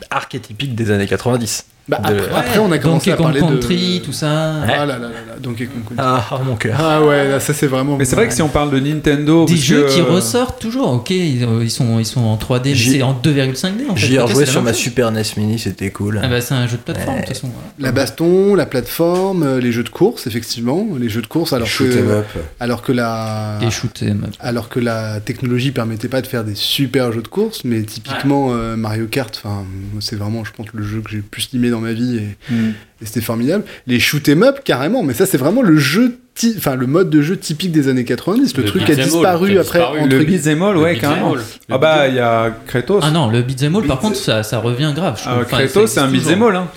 archétypique des années 90. Bah, De- après, après, on a commencé Donkey à Kong parler Country de... tout ça Ah là là là là, Donkey Kong Country. Ah, oh, mon cœur. Ah ouais, là, ça c'est vraiment... Mais c'est vrai que si on parle de Nintendo. des jeux que, qui ressortent toujours ok ils, euh, sont ils sont en 3D mais c'est en 2,5D en fait J'y ai rejoué sur ma chose. Super NES Mini, c'était cool. ah bah c'est un jeu de plateforme de toute façon La baston, la plateforme, euh, les jeux de course, effectivement, les jeux de course, alors shoot que, 'em up. alors que la, des shoot up. alors que la technologie permettait pas de faire des super jeux de course, mais typiquement euh, Mario Kart, enfin, c'est vraiment, je pense, le jeu que j'ai le plus aimé dans ma vie et, hmm. et c'était formidable. Les shoot 'em up, carrément, mais ça c'est vraiment le jeu, enfin le mode de jeu typique des années 90, le, Le truc qui a all, disparu après. disparu. entre Le beat'em all, ouais, carrément. Ah bah, il y a Kratos. ah non le beat'em all par Beat- contre ça, ça revient grave je. Ah, Kratos, c'est un beat'em all, hein.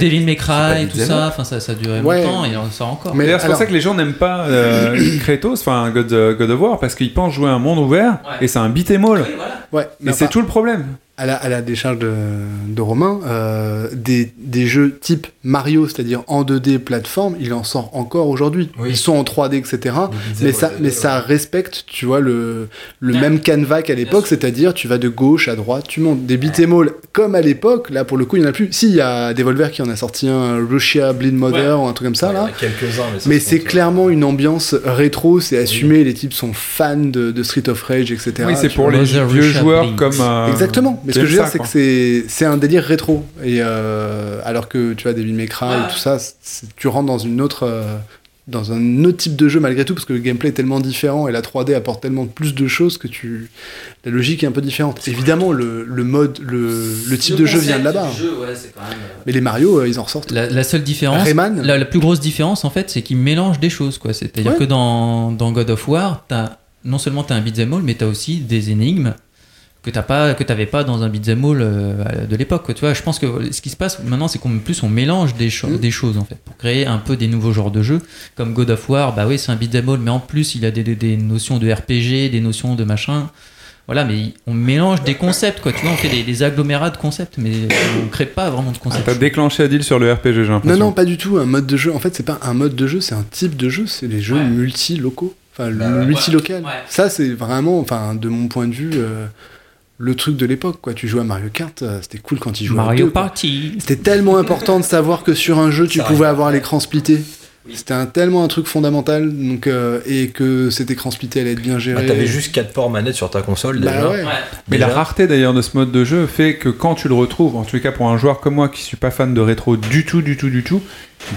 Devil May Cry tout ça enfin ça, ça a duré Ouais. longtemps et on sort encore Mais D'ailleurs, c'est pour alors- ça que les gens n'aiment pas euh, Kratos, enfin God, euh, God of War, parce qu'ils pensent jouer à un monde ouvert Ouais. et c'est un beat'em all. Ouais, Mais enfin, c'est tout le problème. À la, à la décharge de, de Romain, euh, des, des jeux type Mario, c'est-à-dire en 2D plateforme, il en sort encore aujourd'hui. Oui. Ils sont en 3D, etc. Mais ça, 2D, mais ouais. ça respecte, tu vois, le, le Ouais. même canevas qu'à l'époque, c'est-à-dire tu vas de gauche à droite, tu montes. Des beat'em all comme à l'époque, là pour le coup, il n'y en a plus. Si, il y a Devolver qui en a sorti un Russia Bleed Mother ou un truc comme ça, Il y en là. a quelques-uns, mais ça Mais c'est clairement une ambiance rétro, c'est assumé, les types sont fans de, de Street of Rage, etc. oui, c'est pour vois. les vieux joueurs comme. euh, Exactement. Mais ce que je veux dire, c'est que c'est c'est un délire rétro. Et euh, alors que tu vois, Devil May Cry et tout ça, tu rentres dans une autre. euh, dans un autre type de jeu malgré tout parce que le gameplay est tellement différent et la 3D apporte tellement plus de choses que tu la logique est un peu différente évidemment le, le mode le, le type de jeu vient de là-bas mais les Mario euh, ils en ressortent La, la seule différence, Rayman la, la plus grosse différence en fait, c'est qu'ils mélangent des choses. quoi. C'est-à-dire Ouais. que dans, dans God of War, as, non seulement tu as un beat'em all, mais tu as aussi des énigmes que t'as pas que t'avais pas dans un beat'em all euh, de l'époque tu vois je pense que ce qui se passe maintenant c'est qu'en plus on mélange des, cho- des choses en fait pour créer un peu des nouveaux genres de jeux comme God of War bah oui c'est un beat'em all mais en plus il a des, des, des notions de RPG des notions de machin voilà mais on mélange des concepts quoi tu vois on fait des, des agglomérats de concepts mais on crée pas vraiment de concepts T'as déclenché Adil sur le RPG, j'ai Non, l'impression. non, pas du tout. Un mode de jeu. En fait, c'est pas un mode de jeu, c'est un type de jeu. C'est les jeux multi-locaux. Enfin, le multi-local. Ça, c'est vraiment, enfin, de mon point de vue, euh, le truc de l'époque. Quoi. Tu jouais à Mario Kart, euh, c'était cool quand tu jouais à Mario deux, quoi. Party C'était tellement important de savoir que sur un jeu, tu Ça pouvais avoir l'écran splitté. C'était un, tellement un truc fondamental, donc, euh, et que cet écran splitté allait être bien géré. Bah, T'avais juste 4 ports manettes sur ta console Bah déjà. ouais. Mais Déjà. la rareté d'ailleurs de ce mode de jeu fait que quand tu le retrouves, en tous les cas pour un joueur comme moi qui suis pas fan de rétro du tout, du tout, du tout,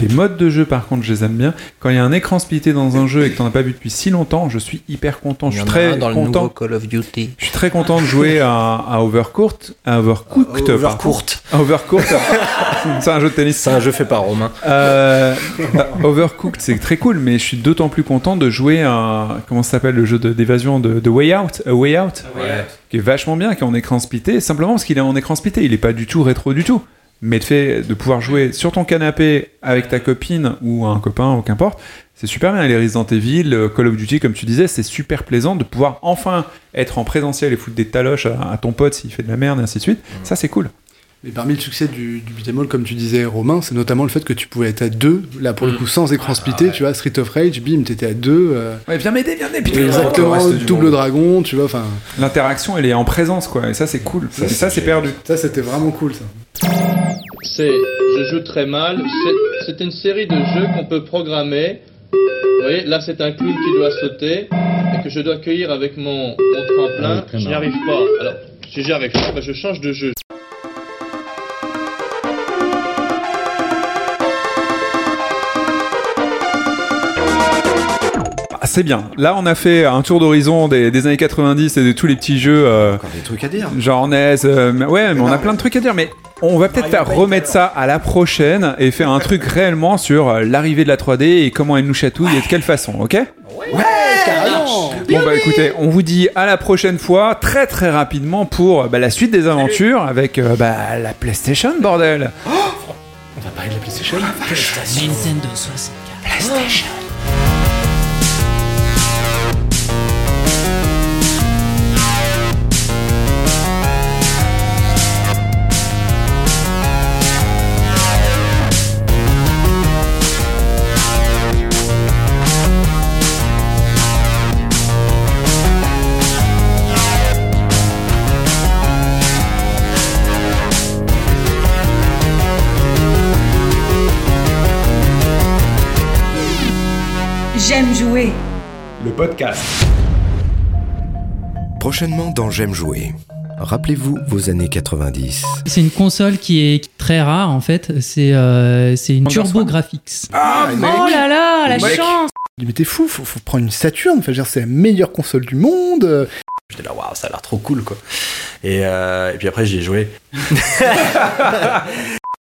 des modes de jeu par contre je les aime bien. Quand il y a un écran splitté dans un jeu et que t'en as pas vu depuis si longtemps, je suis hyper content. Il Je suis très un dans le content. Call of Duty. Je suis très content de jouer à, à Overcooked, à Overcooked. contre. À Overcooked. c'est un jeu de tennis. C'est un jeu fait par Romain. Euh, bah, Overcooked, c'est très cool, mais je suis d'autant plus content de jouer à comment ça s'appelle le jeu d'évasion de, de Way Out, A Way Out, qui est vachement bien, qui est en écran splitté, simplement parce qu'il est en écran splitté, il est pas du tout rétro du tout. Mais le fait de pouvoir jouer sur ton canapé avec ta copine ou un copain ou qu'importe, c'est super bien. Les Resident Evil, le Call of Duty, comme tu disais, c'est super plaisant de pouvoir enfin être en présentiel et foutre des taloches à, à ton pote s'il fait de la merde et ainsi de suite. Ça, c'est cool. Et parmi le succès du, du beat'em all, comme tu disais, Romain, c'est notamment le fait que tu pouvais être à deux, là pour le coup sans écran splitté, tu vois, Street of Rage, bim, t'étais à deux. euh, Ouais, viens m'aider, viens m'aider. Exactement, double monde. dragon, tu vois, enfin. L'interaction, elle est en présence, quoi. Et ça, c'est cool. Ça, ça c'est perdu. Ça, c'était vraiment cool, ça. C'est Je joue très mal. C'est- C'est une série de jeux qu'on peut programmer. Vous voyez, là c'est un clown qui doit sauter et que je dois cueillir avec mon, mon tremplin. très je n'y arrive pas. Alors, si j'y arrive pas, ben, je change de jeu. C'est bien. Là, on a fait un tour d'horizon des, des années 90 et de tous les petits jeux. euh, Encore des trucs à dire. genre NES. euh, mais- ouais, mais on a plein de trucs à dire. Mais on va peut-être faire remettre ça à la prochaine et faire un truc réellement sur euh, l'arrivée de la 3D et comment elle nous chatouille et de quelle façon, ok? Ouais, carrément Bon bah écoutez, on vous dit à la prochaine fois, très très rapidement pour bah, la suite des aventures avec euh, bah, la PlayStation, bordel. On va parler de la PlayStation Nintendo 64 PlayStation. J'aime jouer. Le podcast. Prochainement dans J'aime jouer. Rappelez-vous vos années 90. C'est une console qui est très rare en fait. C'est euh, c'est une Turbo Graphics. Ah, Oh là là, la Mec. chance Mais t'es fou, faut, faut prendre une Saturn, enfin, je veux dire, c'est la meilleure console du monde. J'étais là, waouh, ça a l'air trop cool quoi. Et, euh, et puis après, j'y ai joué.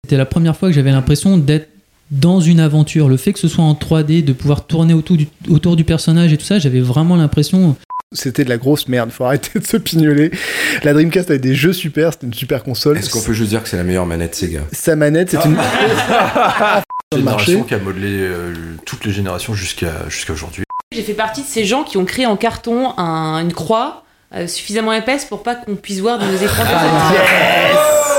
C'était la première fois que j'avais l'impression d'être dans une aventure. Le fait que ce soit en 3D, de pouvoir tourner autour du, autour du personnage et tout ça, j'avais vraiment l'impression. C'était de la grosse merde, faut arrêter de se pignoler. La Dreamcast avait des jeux super, c'était une super console. Est-ce qu'on peut juste dire que c'est la meilleure manette Sega? Sa manette, c'est une. C'est une génération qui a modelé euh, toutes les générations jusqu'à jusqu'à aujourd'hui. J'ai fait partie de ces gens qui ont créé en carton un- une croix euh, suffisamment épaisse pour pas qu'on puisse voir de nos écrans.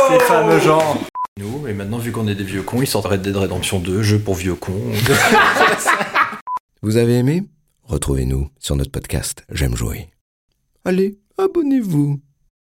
Ces fameux gens. Nous, et maintenant, vu qu'on est des vieux cons, ils sortent Red Dead Redemption 2, jeu pour vieux cons. Vous avez aimé? Retrouvez-nous sur notre podcast J'aime jouer. Allez, abonnez-vous.